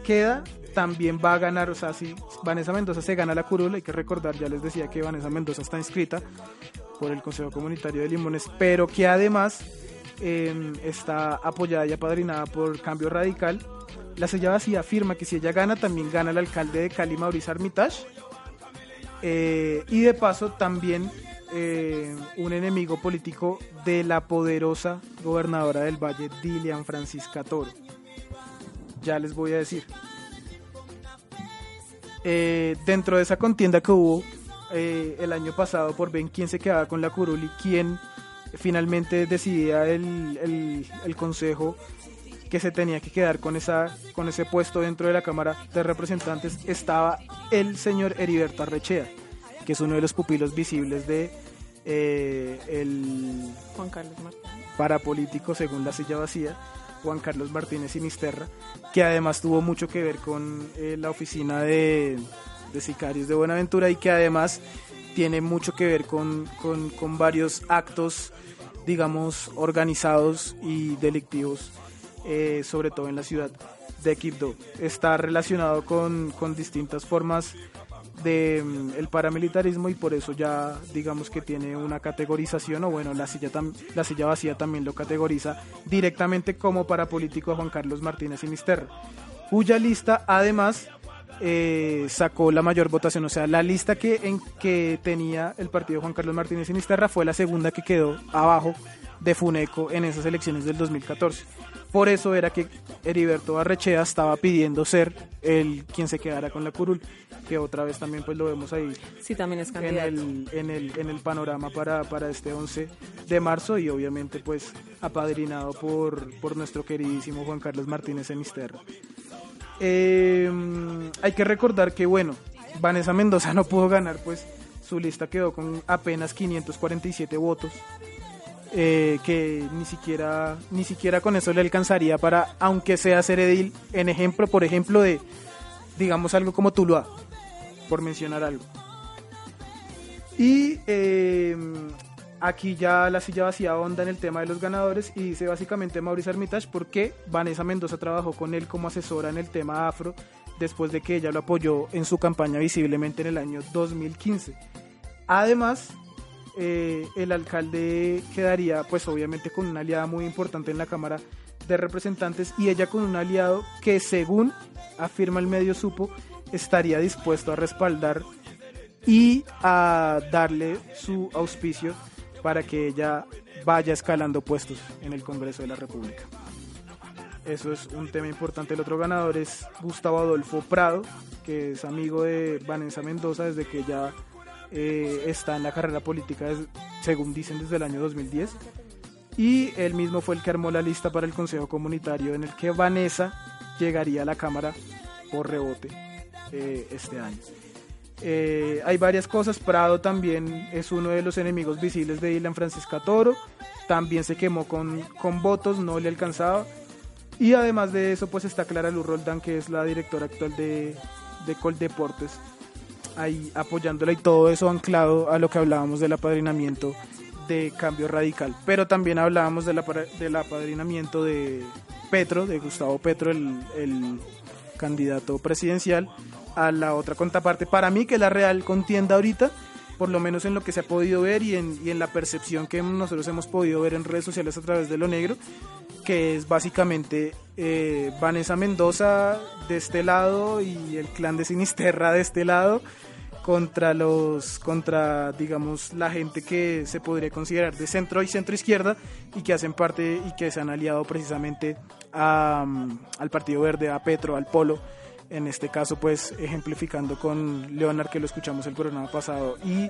Speaker 2: queda, también va a ganar, o sea, si Vanessa Mendoza se gana la curul, hay que recordar, ya les decía que Vanessa Mendoza está inscrita por el Consejo Comunitario de Limones, pero que además eh, está apoyada y apadrinada por Cambio Radical. La silla vacía afirma que si ella gana, también gana el alcalde de Cali, Mauricio Armitage. Eh, y de paso también eh, un enemigo político de la poderosa gobernadora del Valle, Dilian Francisca Toro. Ya les voy a decir. Eh, dentro de esa contienda que hubo el año pasado por ver quién se quedaba con la curul y quién finalmente decidía el- el consejo que se tenía que quedar con esa con ese puesto dentro de la Cámara de Representantes estaba el señor Heriberto Arrechea, que es uno de los pupilos visibles de eh, el
Speaker 14: Juan Carlos Martínez.
Speaker 2: parapolítico según la silla vacía, Juan Carlos Martínez Sinisterra, que además tuvo mucho que ver con eh, la oficina de, de sicarios de Buenaventura y que además tiene mucho que ver con, con- con varios actos, digamos, organizados y delictivos, eh, sobre todo en la ciudad de Quibdó. Está relacionado con, con distintas formas de mm, paramilitarismo y por eso ya digamos que tiene una categorización o bueno la silla tam- la silla vacía también lo categoriza directamente como parapolítico a Juan Carlos Martínez Sinisterra cuya lista además eh, sacó la mayor votación o sea la lista que en que tenía el partido Juan Carlos Martínez Sinisterra fue la segunda que quedó abajo de Funeco en esas elecciones del 2014 por eso era que Heriberto Barrechea estaba pidiendo ser el quien se quedara con la curul, que otra vez también pues lo vemos ahí
Speaker 14: Sí, también es
Speaker 2: en el, en el, en el panorama para, para este 11 de marzo y obviamente pues apadrinado por, por nuestro queridísimo Juan Carlos Martínez Enisterra. Eh, hay que recordar que bueno, Vanessa Mendoza no pudo ganar pues su lista quedó con apenas 547 votos. Eh, que ni siquiera ni siquiera con eso le alcanzaría para aunque sea ser edil en ejemplo por ejemplo de digamos algo como Tuluá por mencionar algo y eh, aquí ya la silla vacía onda en el tema de los ganadores y dice básicamente Mauricio Armitage porque Vanessa Mendoza trabajó con él como asesora en el tema afro después de que ella lo apoyó en su campaña visiblemente en el año 2015. Además, eh, el alcalde quedaría pues obviamente con una aliada muy importante en la Cámara de Representantes y ella con un aliado que según afirma el medio supo estaría dispuesto a respaldar y a darle su auspicio para que ella vaya escalando puestos en el Congreso de la República. Eso es un tema importante. El otro ganador es Gustavo Adolfo Prado, que es amigo de Vanessa Mendoza desde que ya eh, está en la carrera política, según dicen, desde el año 2010. Y él mismo fue el que armó la lista para el Consejo Comunitario en el que Vanessa llegaría a la Cámara por rebote eh, este año. Eh, hay varias cosas. Prado también es uno de los enemigos visibles de Ilan Francisca Toro. También se quemó con, con votos, no le alcanzaba. Y además de eso, pues está Clara Luz Roldán, que es la directora actual de, de Coldeportes, ahí apoyándola y todo eso anclado a lo que hablábamos del apadrinamiento de Cambio Radical. Pero también hablábamos del, apadrinamiento de Petro, de Gustavo Petro, el, el candidato presidencial, a la otra contraparte. Para mí, que la real contienda ahorita, por lo menos en lo que se ha podido ver y en, y en la percepción que nosotros hemos podido ver en redes sociales a través de lo negro, que es básicamente eh, Vanessa Mendoza de este lado y el clan de Sinisterra de este lado contra los contra digamos la gente que se podría considerar de centro y centro izquierda y que hacen parte y que se han aliado precisamente a, mm, al Partido Verde, a Petro, al Polo en este caso pues ejemplificando con Leonard que lo escuchamos el programa pasado y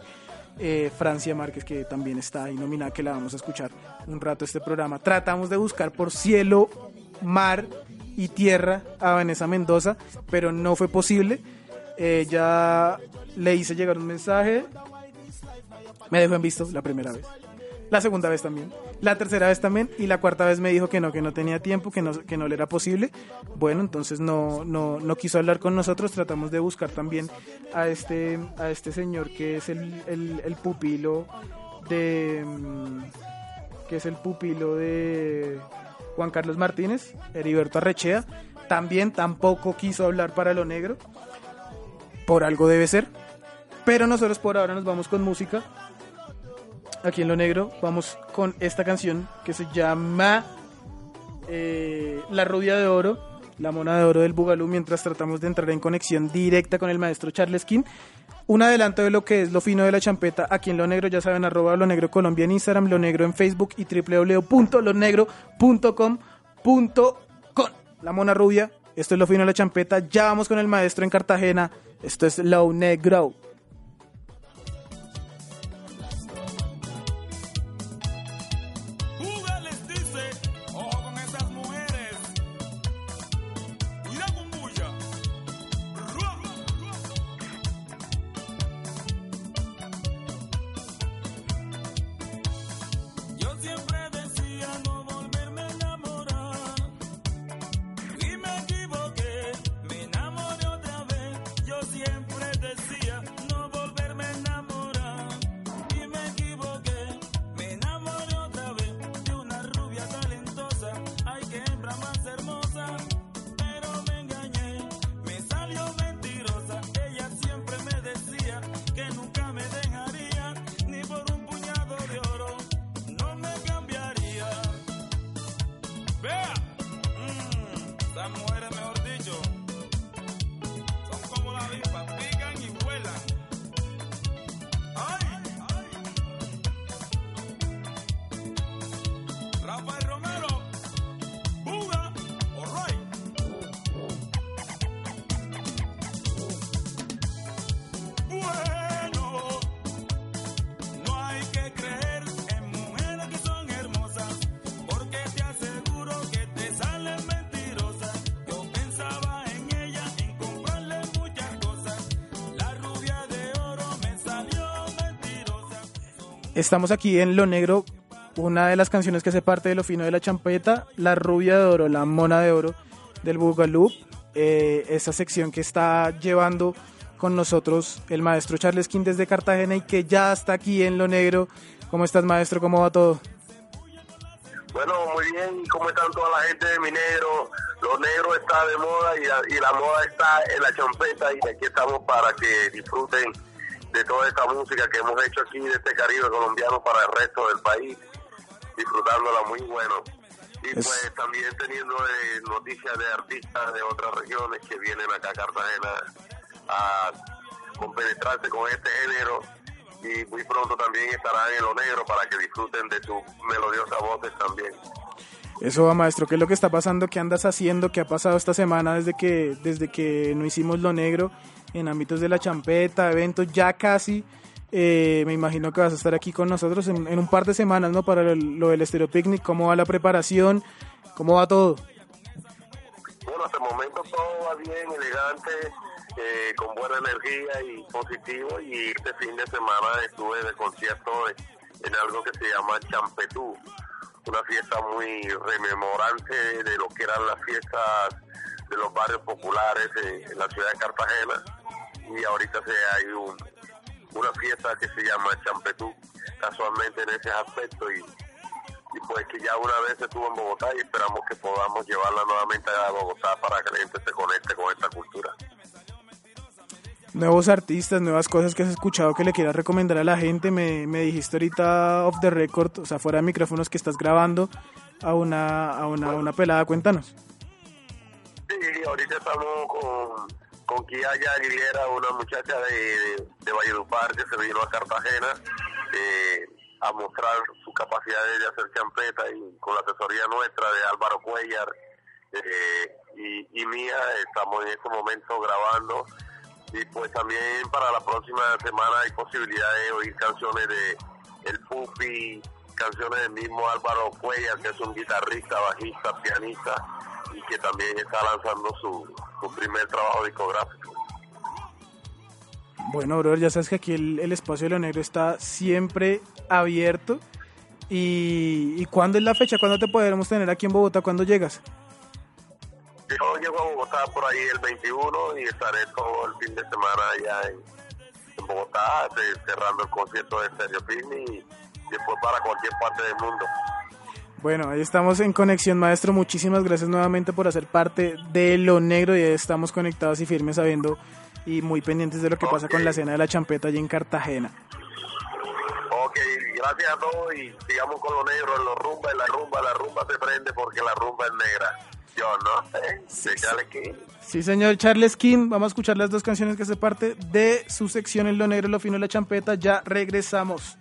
Speaker 2: eh, Francia Márquez que también está ahí nominada que la vamos a escuchar un rato este programa. Tratamos de buscar por cielo mar y tierra a Vanessa Mendoza pero no fue posible. Eh, ya le hice llegar un mensaje. Me dejó en visto la primera vez la segunda vez también, la tercera vez también y la cuarta vez me dijo que no, que no tenía tiempo, que no, que no le era posible. Bueno, entonces no, no, no quiso hablar con nosotros, tratamos de buscar también a este, a este señor que es el, el, el pupilo de... mm, que es el pupilo de Juan Carlos Martínez, Heriberto Arrechea, también tampoco quiso hablar para lo negro, por algo debe ser, pero nosotros por ahora nos vamos con música aquí en lo negro vamos con esta canción que se llama eh, La rubia de oro, la mona de oro del Bugalú, mientras tratamos de entrar en conexión directa con el maestro Charles King. Un adelanto de lo que es lo fino de la champeta aquí en Lo Negro, ya saben, arroba Lo Negro Colombia en Instagram, Lo Negro en Facebook y www.lonegro.com.com. La mona rubia, esto es lo fino de la champeta, ya vamos con el maestro en Cartagena, esto es Lo Negro. Estamos aquí en Lo Negro, una de las canciones que hace parte de lo fino de la champeta, La rubia de oro, la mona de oro del Boogaloo, eh, esa sección que está llevando con nosotros el maestro Charles King desde Cartagena y que ya está aquí en Lo Negro. ¿Cómo estás, maestro? ¿Cómo va todo?
Speaker 21: Bueno, muy bien. ¿Cómo están toda la gente de Minero? Lo negro está de moda y la moda está en la champeta y aquí estamos para que disfruten de toda esta música que hemos hecho aquí de este Caribe colombiano para el resto del país, disfrutándola muy bueno. Y
Speaker 2: Es-
Speaker 21: pues también teniendo eh, noticias de artistas de otras regiones que vienen acá a Cartagena a compenetrarse con este género y muy pronto también estarán en lo negro para que disfruten de sus melodiosas voces también.
Speaker 2: Eso va, maestro. ¿Qué es lo que está pasando? ¿Qué andas haciendo? ¿Qué ha pasado esta semana desde que, desde que no hicimos lo negro en ámbitos de la champeta, eventos ya casi? eh, me imagino que vas a estar aquí con nosotros en, un par de semanas, ¿no? Para el- lo del Estéreo Picnic. ¿Cómo va la preparación? ¿Cómo va todo?
Speaker 21: Bueno, hasta el momento todo va bien, elegante, eh, con buena energía y positivo. Y este fin de semana estuve de concierto en algo que se llama Champetú, una fiesta muy rememorante de lo que eran las fiestas de los barrios populares en, la ciudad de Cartagena. Y ahorita se hay un, una fiesta que se llama Champetú, casualmente en ese aspecto. Y, y pues que ya una vez estuvo en Bogotá y esperamos que podamos llevarla nuevamente a Bogotá para que la gente se conecte con esta cultura.
Speaker 2: Nuevos artistas, nuevas cosas que has escuchado que le quieras recomendar a la gente. Me, me dijiste ahorita off the record, o sea, fuera de micrófonos que estás grabando
Speaker 22: a una, a una, una pelada. Cuéntanos.
Speaker 21: Sí, ahorita estamos con, con Kiaya Aguilera, una muchacha de, de, de Valledupar que se vino a Cartagena eh, a mostrar su capacidad de hacer champeta y con la asesoría nuestra de Álvaro Cuellar eh, y, y mía estamos en este momento grabando y pues también para la próxima semana hay posibilidad de oír canciones de El Pupi, canciones del mismo Álvaro Cuellar que es un guitarrista, bajista, pianista y que también está lanzando su, su primer trabajo discográfico.
Speaker 22: Bueno, brother, ya sabes que aquí el, el espacio de lo está siempre abierto. ¿Y, y cuándo es la fecha? ¿Cuándo te podremos tener aquí en Bogotá? ¿Cuándo llegas?
Speaker 21: Yo llego a Bogotá por ahí el 21 y estaré todo el fin de semana allá en, en Bogotá, eh, cerrando el concierto de Stereo Film y después para cualquier parte del mundo.
Speaker 22: Bueno, ahí estamos en conexión, maestro. Muchísimas gracias nuevamente por hacer parte de Lo Negro y estamos conectados y firmes sabiendo y muy pendientes de lo que pasa con la escena de la champeta allí en Cartagena.
Speaker 21: Ok, gracias a todos y sigamos con lo negro en los rumba, en la rumba, la rumba se prende porque la rumba es negra. Yo no sé, de Charles King.
Speaker 22: Sí, señor Charles King. Vamos a escuchar las dos canciones que hace parte de su sección en Lo Negro, Lo Fino y la Champeta. Ya regresamos.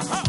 Speaker 4: Uh-huh.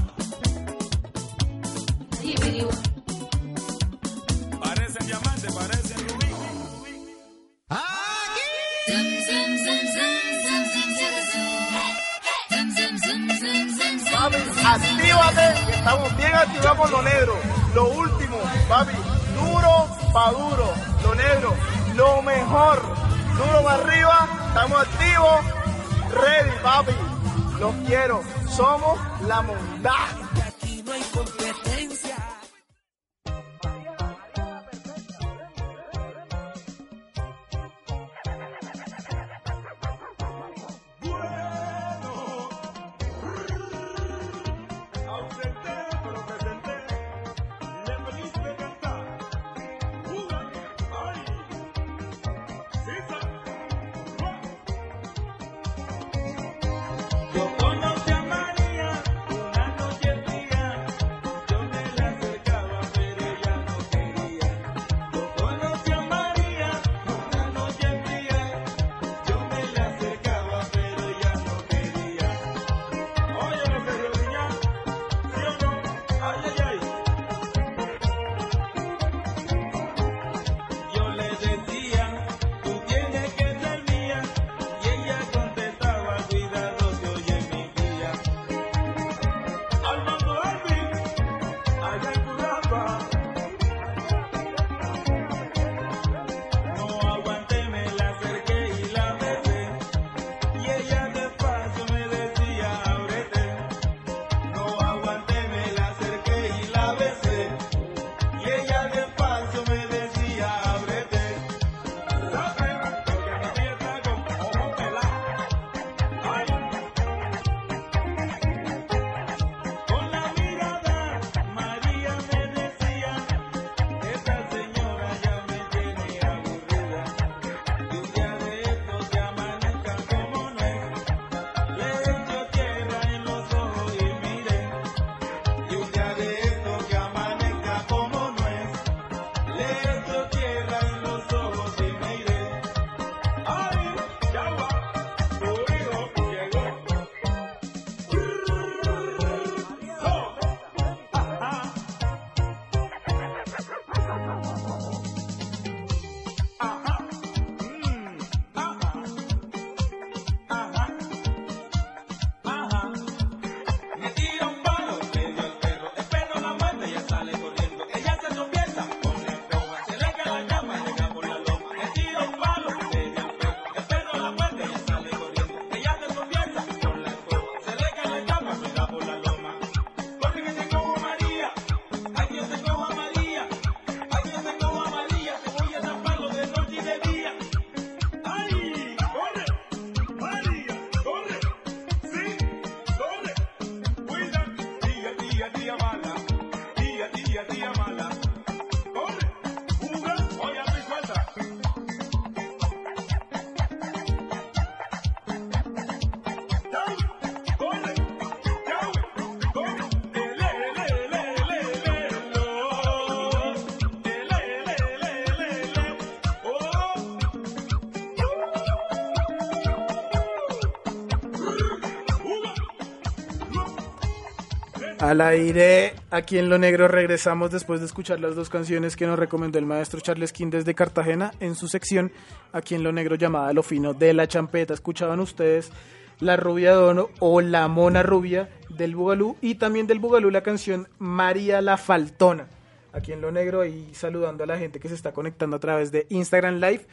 Speaker 2: Al aire, aquí en Lo Negro regresamos después de escuchar las dos canciones que nos recomendó el maestro Charles King desde Cartagena en su sección aquí en Lo Negro llamada Lo Fino de la Champeta. Escuchaban ustedes La Rubia Dono o La Mona Rubia del Bugalú y también del Bugalú la canción María la Faltona. Aquí en Lo Negro y saludando a la gente que se está conectando a través de Instagram Live.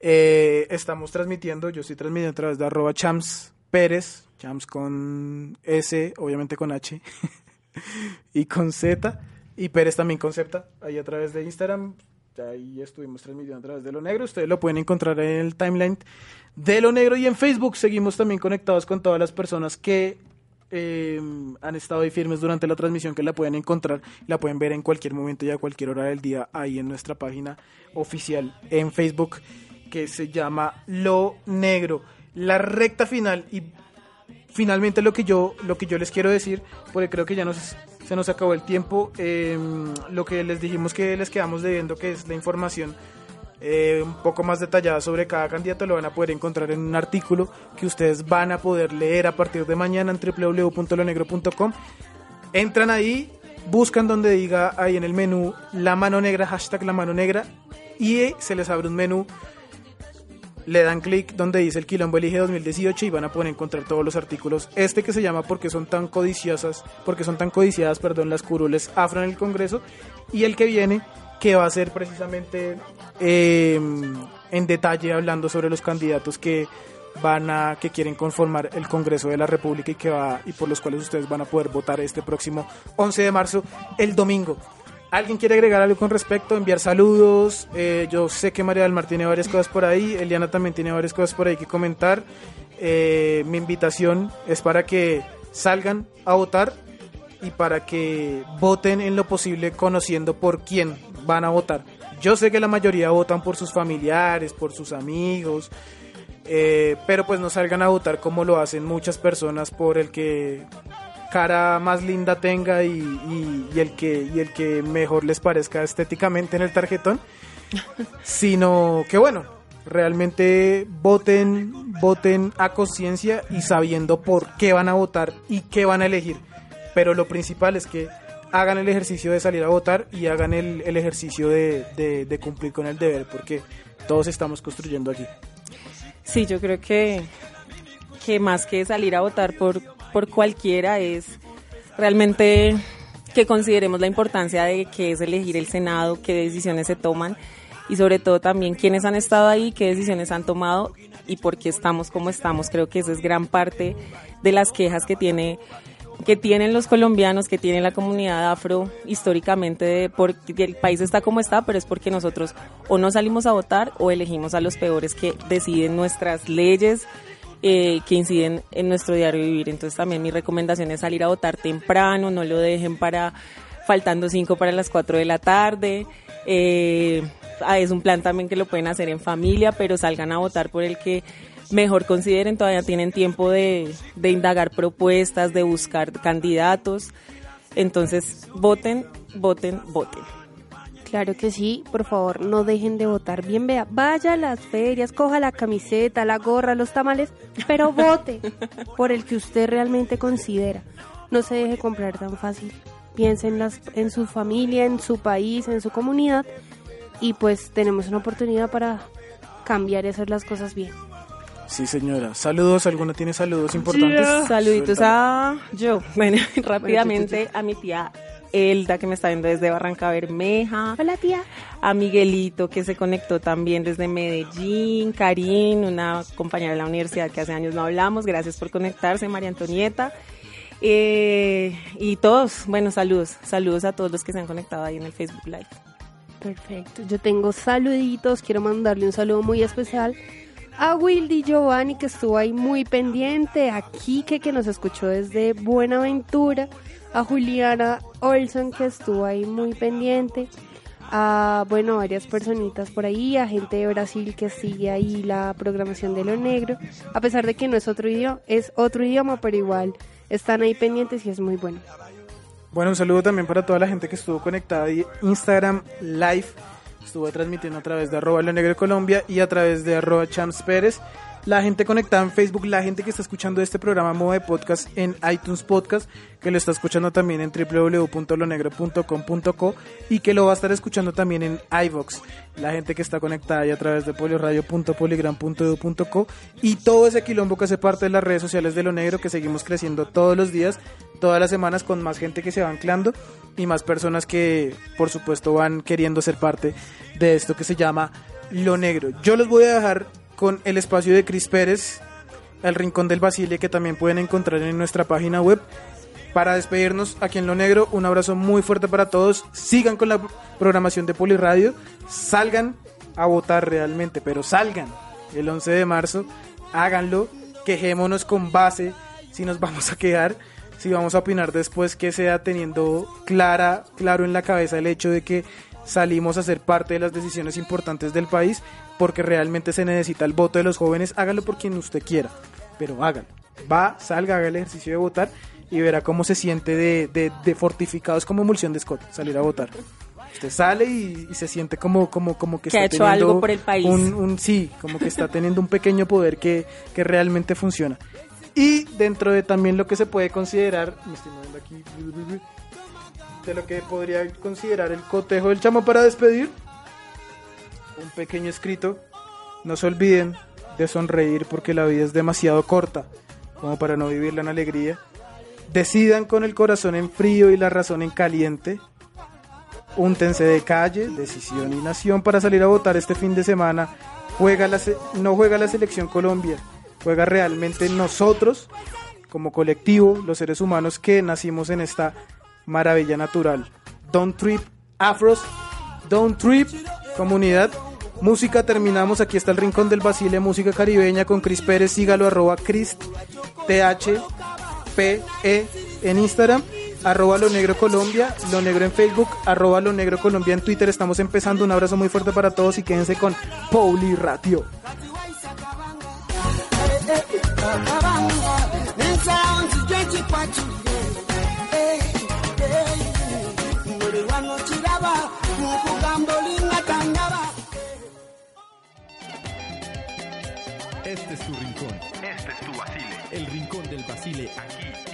Speaker 2: Eh, estamos transmitiendo, yo estoy transmitiendo a través de arroba chams Pérez, chams con S, obviamente con H y con Z, y Pérez también con Z, ahí a través de Instagram. Ahí estuvimos transmitiendo a través de Lo Negro. Ustedes lo pueden encontrar en el timeline de Lo Negro y en Facebook. Seguimos también conectados con todas las personas que eh, han estado ahí firmes durante la transmisión, que la pueden encontrar, la pueden ver en cualquier momento y a cualquier hora del día ahí en nuestra página oficial en Facebook que se llama Lo Negro. La recta final y finalmente lo que yo lo que yo les quiero decir, porque creo que ya nos se nos acabó el tiempo, eh, lo que les dijimos que les quedamos debiendo, que es la información eh, un poco más detallada sobre cada candidato, lo van a poder encontrar en un artículo que ustedes van a poder leer a partir de mañana en www.lonegro.com. Entran ahí, buscan donde diga ahí en el menú la mano negra, hashtag la mano negra, y se les abre un menú le dan clic donde dice el Quilombo Elige 2018 y van a poder encontrar todos los artículos. Este que se llama porque son tan codiciosas, porque son tan codiciadas, perdón, las curules afro en el Congreso y el que viene que va a ser precisamente eh, en detalle hablando sobre los candidatos que van a que quieren conformar el Congreso de la República y que va y por los cuales ustedes van a poder votar este próximo 11 de marzo el domingo. ¿Alguien quiere agregar algo con respecto? Enviar saludos. Eh, yo sé que María del Mar tiene varias cosas por ahí. Eliana también tiene varias cosas por ahí que comentar. Eh, mi invitación es para que salgan a votar y para que voten en lo posible conociendo por quién van a votar. Yo sé que la mayoría votan por sus familiares, por sus amigos, eh, pero pues no salgan a votar como lo hacen muchas personas por el que cara más linda tenga y, y- y el que y el que mejor les parezca estéticamente en el tarjetón sino que bueno realmente voten voten a conciencia y sabiendo por qué van a votar y qué van a elegir. Pero lo principal es que hagan el ejercicio de salir a votar y hagan el, el ejercicio de, de- de cumplir con el deber porque todos estamos construyendo aquí.
Speaker 14: Sí, yo creo que, que más que salir a votar por, por cualquiera es realmente que consideremos la importancia de que es elegir el Senado, qué decisiones se toman y sobre todo también quiénes han estado ahí, qué decisiones han tomado y por qué estamos como estamos. Creo que esa es gran parte de las quejas que tiene que tienen los colombianos, que tiene la comunidad afro históricamente, de por que el país está como está, pero es porque nosotros o no salimos a votar o elegimos a los peores que deciden nuestras leyes, eh, que inciden en nuestro diario vivir. Entonces también mi recomendación es salir a votar temprano, no lo dejen para faltando cinco para las 4 de la tarde. Eh, ah, es un plan también que lo pueden hacer en familia, pero salgan a votar por el que mejor consideren, todavía tienen tiempo de indagar propuestas, de buscar candidatos. Entonces, voten, voten, voten.
Speaker 15: Claro que sí, por favor, no dejen de votar. Bien, vea, vaya a las ferias, coja la camiseta, la gorra, los tamales, pero vote por el que usted realmente considera. No se deje comprar tan fácil. Piense en, las, en su familia, en su país, en su comunidad y pues tenemos una oportunidad para cambiar y hacer las cosas bien.
Speaker 2: sí señora saludos alguna tiene saludos importantes
Speaker 14: Saluditos
Speaker 2: Suéltalo.
Speaker 14: a yo. Bueno, rápidamente a mi tía Elda que me está viendo desde Barranca Bermeja.
Speaker 15: Hola tía.
Speaker 14: A Miguelito que se conectó también desde Medellín. Karin, una compañera de la universidad que hace años no hablamos. Gracias por conectarse, María Antonieta. Eh, y todos, bueno, saludos. Saludos a todos los que se han conectado ahí en el Facebook Live.
Speaker 15: Perfecto, yo tengo saluditos, quiero mandarle un saludo muy especial a Wildy Giovanni que estuvo ahí muy pendiente, a Kike que nos escuchó desde Buenaventura, a Juliana Olson que estuvo ahí muy pendiente, a bueno, varias personitas por ahí, a gente de Brasil que sigue ahí la programación de lo negro, a pesar de que no es otro idioma, es otro idioma, pero igual están ahí pendientes y es muy bueno.
Speaker 2: Bueno, un saludo también para toda la gente que estuvo conectada y Instagram Live. Estuvo transmitiendo a través de arroba Lo Negro Colombia y a través de arroba Champs Pérez. La gente conectada en Facebook, la gente que está escuchando este programa modo de podcast en iTunes Podcast, que lo está escuchando también en www.lonegro.com.co y que lo va a estar escuchando también en iVox. La gente que está conectada ahí a través de polioradio.poligram.edu.co y todo ese quilombo que hace parte de las redes sociales de Lo Negro que seguimos creciendo todos los días, todas las semanas con más gente que se va anclando y más personas que por supuesto van queriendo ser parte de esto que se llama Lo Negro. Yo los voy a dejar con el espacio de Cris Pérez, el Rincón del Basile, que también pueden encontrar en nuestra página web. Para despedirnos aquí en Lo Negro, un abrazo muy fuerte para todos. Sigan con la programación de Poliradio. Salgan a votar realmente, pero salgan el 11 de marzo. Háganlo. Quejémonos con base si nos vamos a quedar. Si vamos a opinar después que sea teniendo clara, claro en la cabeza el hecho de que salimos a ser parte de las decisiones importantes del país porque realmente se necesita el voto de los jóvenes, hágalo por quien usted quiera, pero hágalo. Va, salga, haga el ejercicio de votar y verá cómo se siente de, de, de fortificados como emulsión de Scott, salir a votar. Usted sale y, y se siente como, como, como que,
Speaker 14: Que ha
Speaker 2: está
Speaker 14: hecho
Speaker 2: teniendo
Speaker 14: algo por el país.
Speaker 2: Un, un- sí, como que está teniendo un pequeño poder que, que realmente funciona. Y dentro de también lo que se puede considerar, me estoy moviendo aquí, de lo que podría considerar el cotejo del chamo para despedir, un pequeño escrito. No se olviden de sonreír porque la vida es demasiado corta como para no vivirla en alegría. Decidan con el corazón en frío y la razón en caliente. Úntense de calle, decisión y nación para salir a votar este fin de semana. Juega la se- no juega la selección Colombia, juega realmente nosotros como colectivo, los seres humanos que nacimos en esta maravilla natural. Don't trip, afros, don't trip, comunidad. Música, terminamos. Aquí está el Rincón del Basile, música caribeña con Cris Pérez. Sígalo, arroba Cris, T-H-P-E en Instagram, arroba Lo Negro Colombia, Lo Negro en Facebook, arroba Lo Negro Colombia en Twitter. Estamos empezando. Un abrazo muy fuerte para todos y quédense con Pauli Radio.
Speaker 23: Este es tu rincón. Este es tu Basile. El rincón del Basile aquí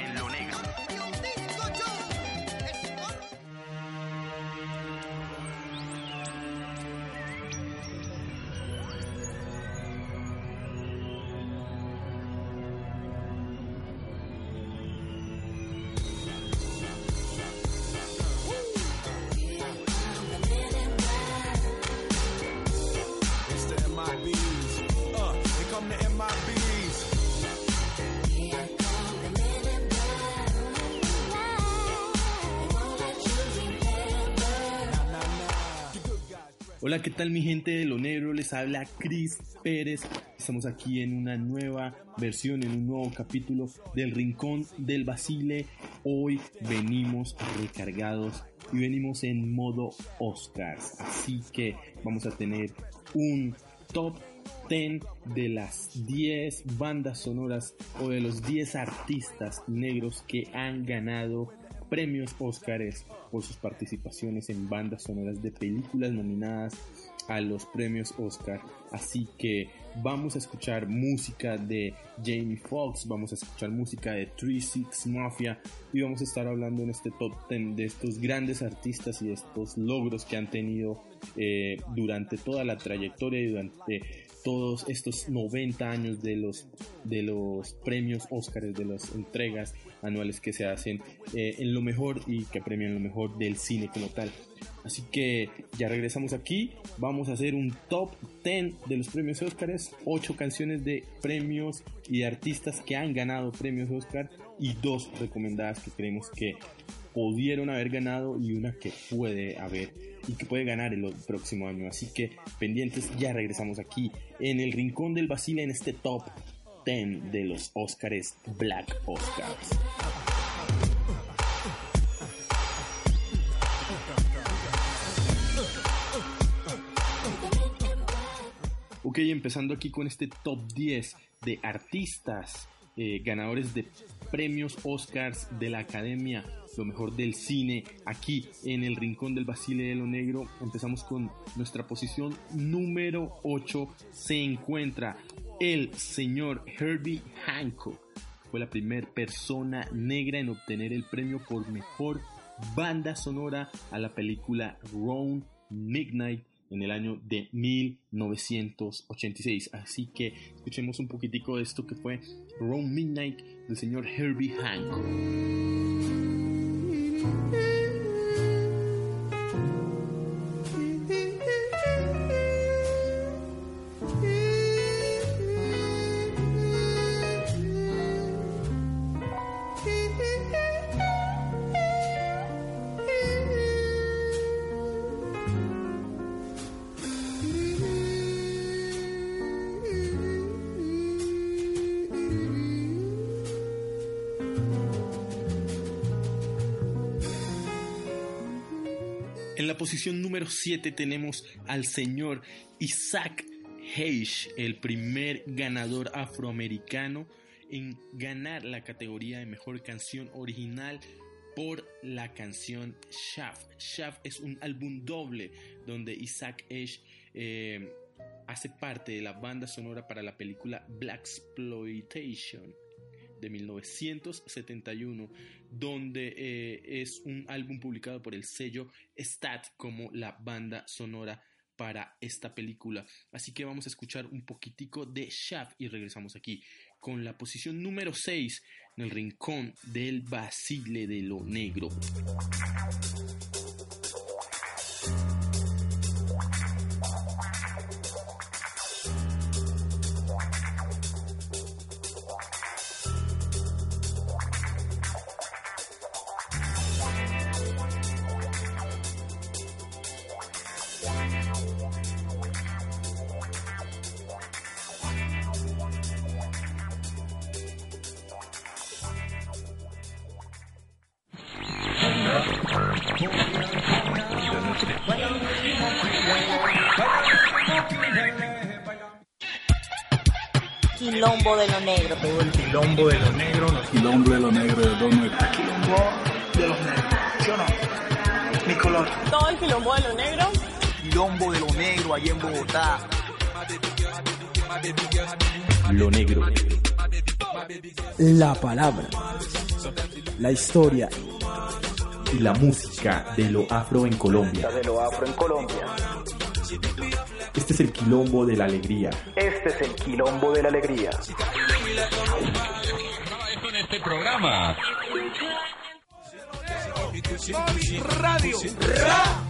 Speaker 23: Hola, ¿qué tal mi gente de Lo Negro? Les habla Chris Pérez. Estamos aquí en una nueva versión, en un nuevo capítulo del Rincón del Basile. Hoy venimos recargados y venimos en modo Oscars. Así que vamos a tener un top 10 de las 10 bandas sonoras o de los 10 artistas negros que han ganado premios Óscares por sus participaciones en bandas sonoras de películas nominadas a los premios Oscar. Así que vamos a escuchar música de Jamie Foxx, vamos a escuchar música de Three Six Mafia y vamos a estar hablando en este top 10 de estos grandes artistas y de estos logros que han tenido eh, durante toda la trayectoria y durante todos estos 90 años de los, de los premios Óscares, de las entregas anuales que se hacen eh, en lo mejor y que premian lo mejor del cine como tal. Así que ya regresamos aquí, vamos a hacer un top 10 de los premios Óscares, 8 canciones de premios y de artistas que han ganado premios Óscar y dos recomendadas que creemos que pudieron haber ganado y una que puede haber y que puede ganar el próximo año. Así que pendientes, ya regresamos aquí en el rincón del Basile en este top 10 de los Óscares Black Oscars. Ok, empezando aquí con este top 10 de artistas eh, ganadores de premios Oscars de la Academia, lo mejor del cine, aquí en el Rincón del Basile de lo Negro. Empezamos con nuestra posición número 8. Se encuentra el señor Herbie Hancock. Fue la primera persona negra en obtener el premio por mejor banda sonora a la película Round Midnight en el año de 1986. Así que escuchemos un poquitico de esto que fue Round Midnight del señor Herbie Hancock. Número 7 tenemos al señor Isaac Hayes, el primer ganador afroamericano en ganar la categoría de mejor canción original por la canción Shaft. Shaft es un álbum doble donde Isaac Hayes eh, hace parte de la banda sonora para la película Black de 1971, donde eh, es un álbum publicado por el sello Stat como la banda sonora para esta película. Así que vamos a escuchar un poquitico de Shaft y regresamos aquí con la posición número 6 en el rincón del Basile de lo Negro.
Speaker 24: Palabra, la historia y la música de lo afro en Colombia.
Speaker 1: De lo afro en Colombia.
Speaker 24: Este es el quilombo de la alegría.
Speaker 1: Este es el quilombo de la alegría.
Speaker 3: En este programa.
Speaker 25: Radio.
Speaker 3: Ra.